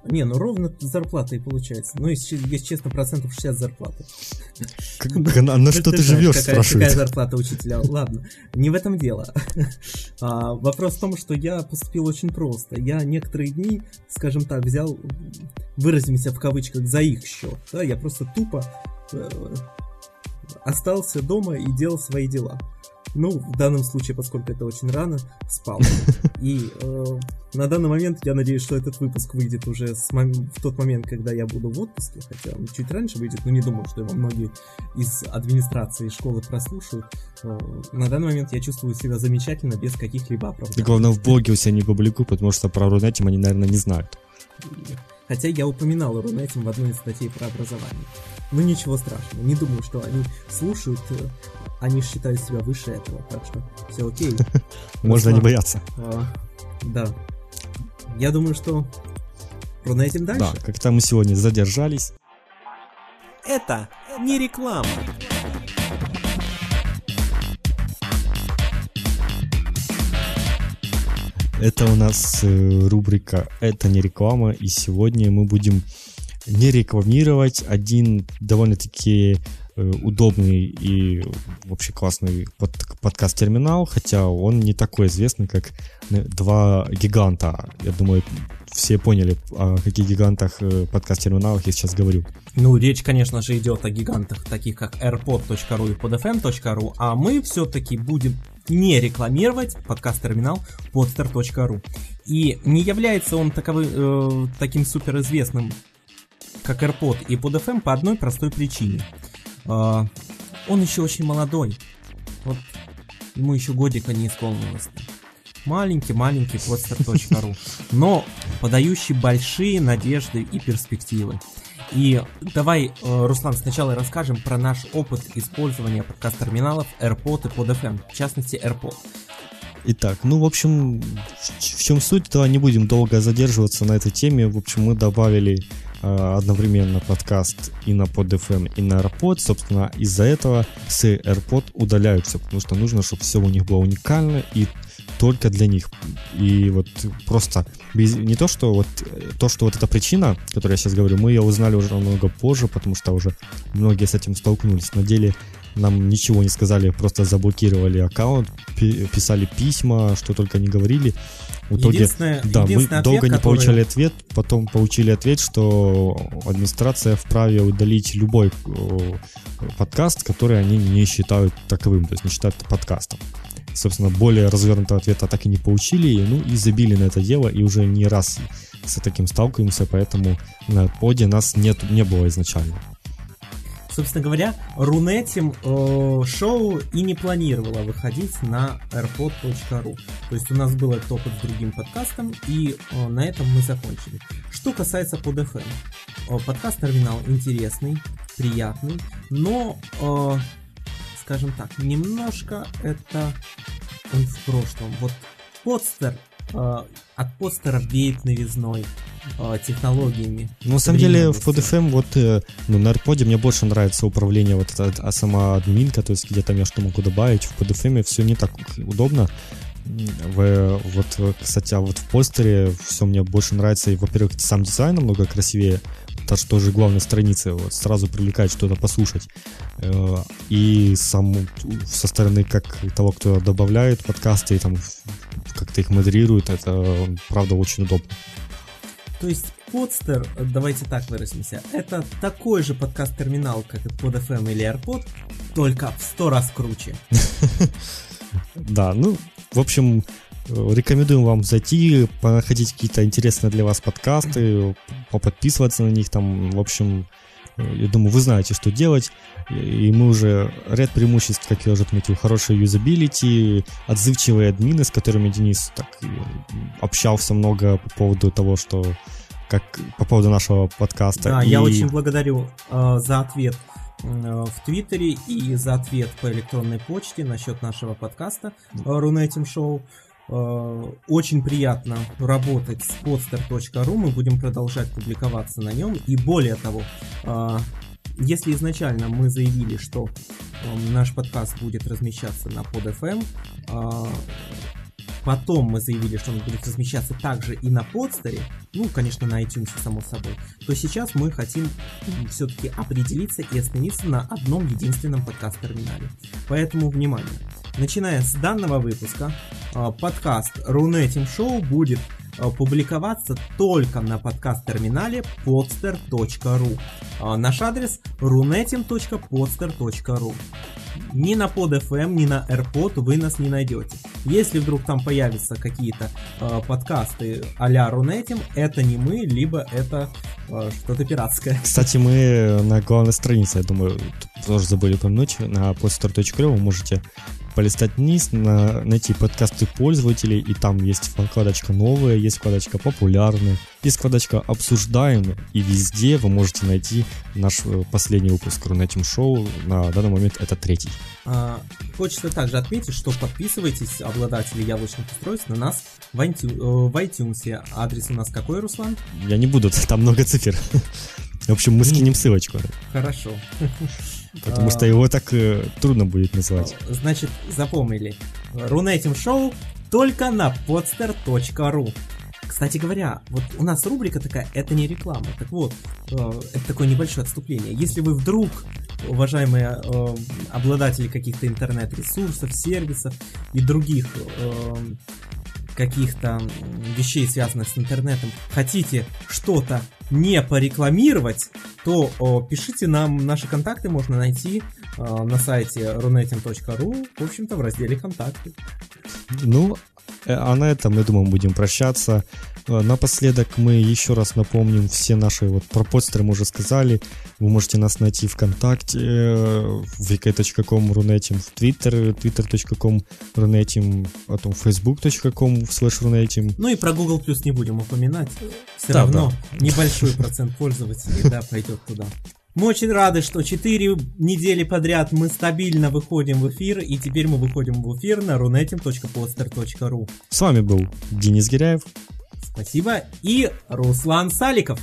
Не, ну ровно зарплата и получается. Ну, если, если честно, процентов 60 зарплаты. На, на что ты живешь, спрашивают. Какая зарплата учителя? Ладно, не в этом дело. А, вопрос в том, что я поступил очень просто. Я некоторые дни, скажем так, взял, выразимся в кавычках, за их счет. Да, я просто тупо э, остался дома и делал свои дела. Ну, в данном случае, поскольку это очень рано, спал. И э, на данный момент я надеюсь, что этот выпуск выйдет уже с мом- в тот момент, когда я буду в отпуске, хотя он чуть раньше выйдет, но не думаю, что его многие из администрации школы прослушают. Э, на данный момент я чувствую себя замечательно, без каких-либо оправданий. главное, в блоге у себя не публикуй, потому что про Рунетим они, наверное, не знают. Хотя я упоминал Рунетим в одной из статей про образование. Ну ничего страшного, не думаю, что они слушают, э, они считают себя выше этого, так что все окей. Можно не бояться. А, да. Я думаю, что Рунетим дальше. Да, как-то мы сегодня задержались. Это не реклама. Это у нас э, рубрика «Это не реклама», и сегодня мы будем не рекламировать один довольно-таки э, удобный и вообще классный под, подкаст-терминал, хотя он не такой известный, как э, два гиганта. Я думаю, все поняли, о каких гигантах подкаст-терминалах я сейчас говорю. Ну, речь, конечно же, идет о гигантах, таких как airpod.ru и podfm.ru, а мы все-таки будем не рекламировать подкаст-терминал podster.ru. И не является он таковы, э, таким суперизвестным, как AirPod и PodFM по одной простой причине. Э, он еще очень молодой. Вот ему еще годика не исполнилось. Маленький-маленький podster.ru, но подающий большие надежды и перспективы. И давай, э, Руслан, сначала расскажем про наш опыт использования подкаст-терминалов AirPod и PodFM, в частности AirPod. Итак, ну, в общем, в чем суть, то не будем долго задерживаться на этой теме. В общем, мы добавили одновременно подкаст и на PodFM, и на AirPod. Собственно, из-за этого с AirPod удаляются, потому что нужно, чтобы все у них было уникально и только для них. И вот просто без, не то, что вот то, что вот эта причина, которую я сейчас говорю, мы ее узнали уже намного позже, потому что уже многие с этим столкнулись. На деле нам ничего не сказали, просто заблокировали аккаунт, писали письма, что только не говорили. В итоге, да, мы ответ, долго не получали ответ, потом получили ответ, что администрация вправе удалить любой подкаст, который они не считают таковым, то есть не считают подкастом. собственно, более развернутого ответа так и не получили, ну и забили на это дело, и уже не раз с таким сталкиваемся, поэтому на поде нас нет, не было изначально. Собственно говоря, Рунетим э, шоу и не планировало выходить на airpod.ru. То есть у нас был этот опыт с другим подкастом, и э, на этом мы закончили. Что касается под FM. Э, подкаст терминал интересный, приятный, но, э, скажем так, немножко это он в прошлом. Вот подстер э, от подстера веет новизной э, технологиями. Ну, на самом деле, в PodFM вот, э, ну, на AirPod мне больше нравится управление вот эта, а сама админка, то есть где там я что могу добавить. В PodFM все не так удобно. В, вот, кстати, а вот в постере все мне больше нравится, и, во-первых, сам дизайн намного красивее, это же тоже главная страница, вот, сразу привлекает что-то послушать. Э, и сам со стороны как того, кто добавляет подкасты и там как-то их модерирует, это правда очень удобно. То есть Podster, давайте так выразимся, это такой же подкаст-терминал, как и PodFM или AirPod, только в сто раз круче. Да, ну, в общем, рекомендуем вам зайти, находить какие-то интересные для вас подкасты, поподписываться на них, там, в общем, я думаю, вы знаете, что делать. И мы уже ряд преимуществ, как я уже отметил, хорошая юзабилити, отзывчивые админы, с которыми Денис так общался много по поводу того, что как по поводу нашего подкаста. Да, и... я очень благодарю э, за ответ э, в Твиттере и за ответ по электронной почте насчет нашего подкаста э, Рунетим Шоу. Э, очень приятно работать с podster.ru, мы будем продолжать публиковаться на нем. И более того, э, если изначально мы заявили, что э, наш подкаст будет размещаться на PodFM, потом мы заявили, что он будет размещаться также и на подстере, ну, конечно, на iTunes, само собой, то сейчас мы хотим все-таки определиться и остановиться на одном единственном подкаст-терминале. Поэтому, внимание, Начиная с данного выпуска, а, подкаст Рунетим Шоу будет а, публиковаться только на подкаст-терминале podster.ru. А, наш адрес runetim.podster.ru Ни на PodFM, ни на AirPod вы нас не найдете. Если вдруг там появятся какие-то э, подкасты а-ля Рунетим, это не мы, либо это э, что-то пиратское. Кстати, мы на главной странице, я думаю, тоже забыли упомянуть, на podster.ru вы можете полистать вниз, на, найти подкасты пользователей, и там есть вкладочка «Новые», есть вкладочка «Популярные», есть вкладочка «Обсуждаемые», и везде вы можете найти наш э, последний выпуск Рунетим Шоу, на данный момент это третий. А, хочется также отметить, что подписывайтесь, обладатели яблочных устройств, на нас в, э, в iTunes. Адрес у нас какой, Руслан? Я не буду, там много цифр. В общем, мы скинем ссылочку. Хорошо. Потому что его так э, трудно будет назвать. Значит, запомнили. Рунетим шоу только на podster.ru. Кстати говоря, вот у нас рубрика такая, это не реклама. Так вот, э, это такое небольшое отступление. Если вы вдруг, уважаемые э, обладатели каких-то интернет-ресурсов, сервисов и других э, каких-то вещей, связанных с интернетом, хотите что-то не порекламировать, то о, пишите нам, наши контакты можно найти э, на сайте runetim.ru, в общем-то, в разделе «Контакты». Ну, а на этом, я думаю, будем прощаться. Э, напоследок мы еще раз напомним все наши вот про постеры мы уже сказали. Вы можете нас найти ВКонтакте, э, в vk.com runetim, в Twitter, twitter.com runetim, потом facebook.com slash runetim. Ну и про Google Plus не будем упоминать. Все да, равно да. небольшой процент пользователей, да, пойдет туда. Мы очень рады, что 4 недели подряд мы стабильно выходим в эфир, и теперь мы выходим в эфир на runetim.poster.ru. С вами был Денис Гиряев. Спасибо. И Руслан Саликов.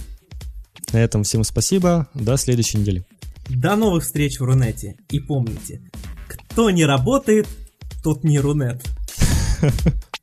На этом всем спасибо. До следующей недели. До новых встреч в Рунете. И помните, кто не работает, тот не Рунет.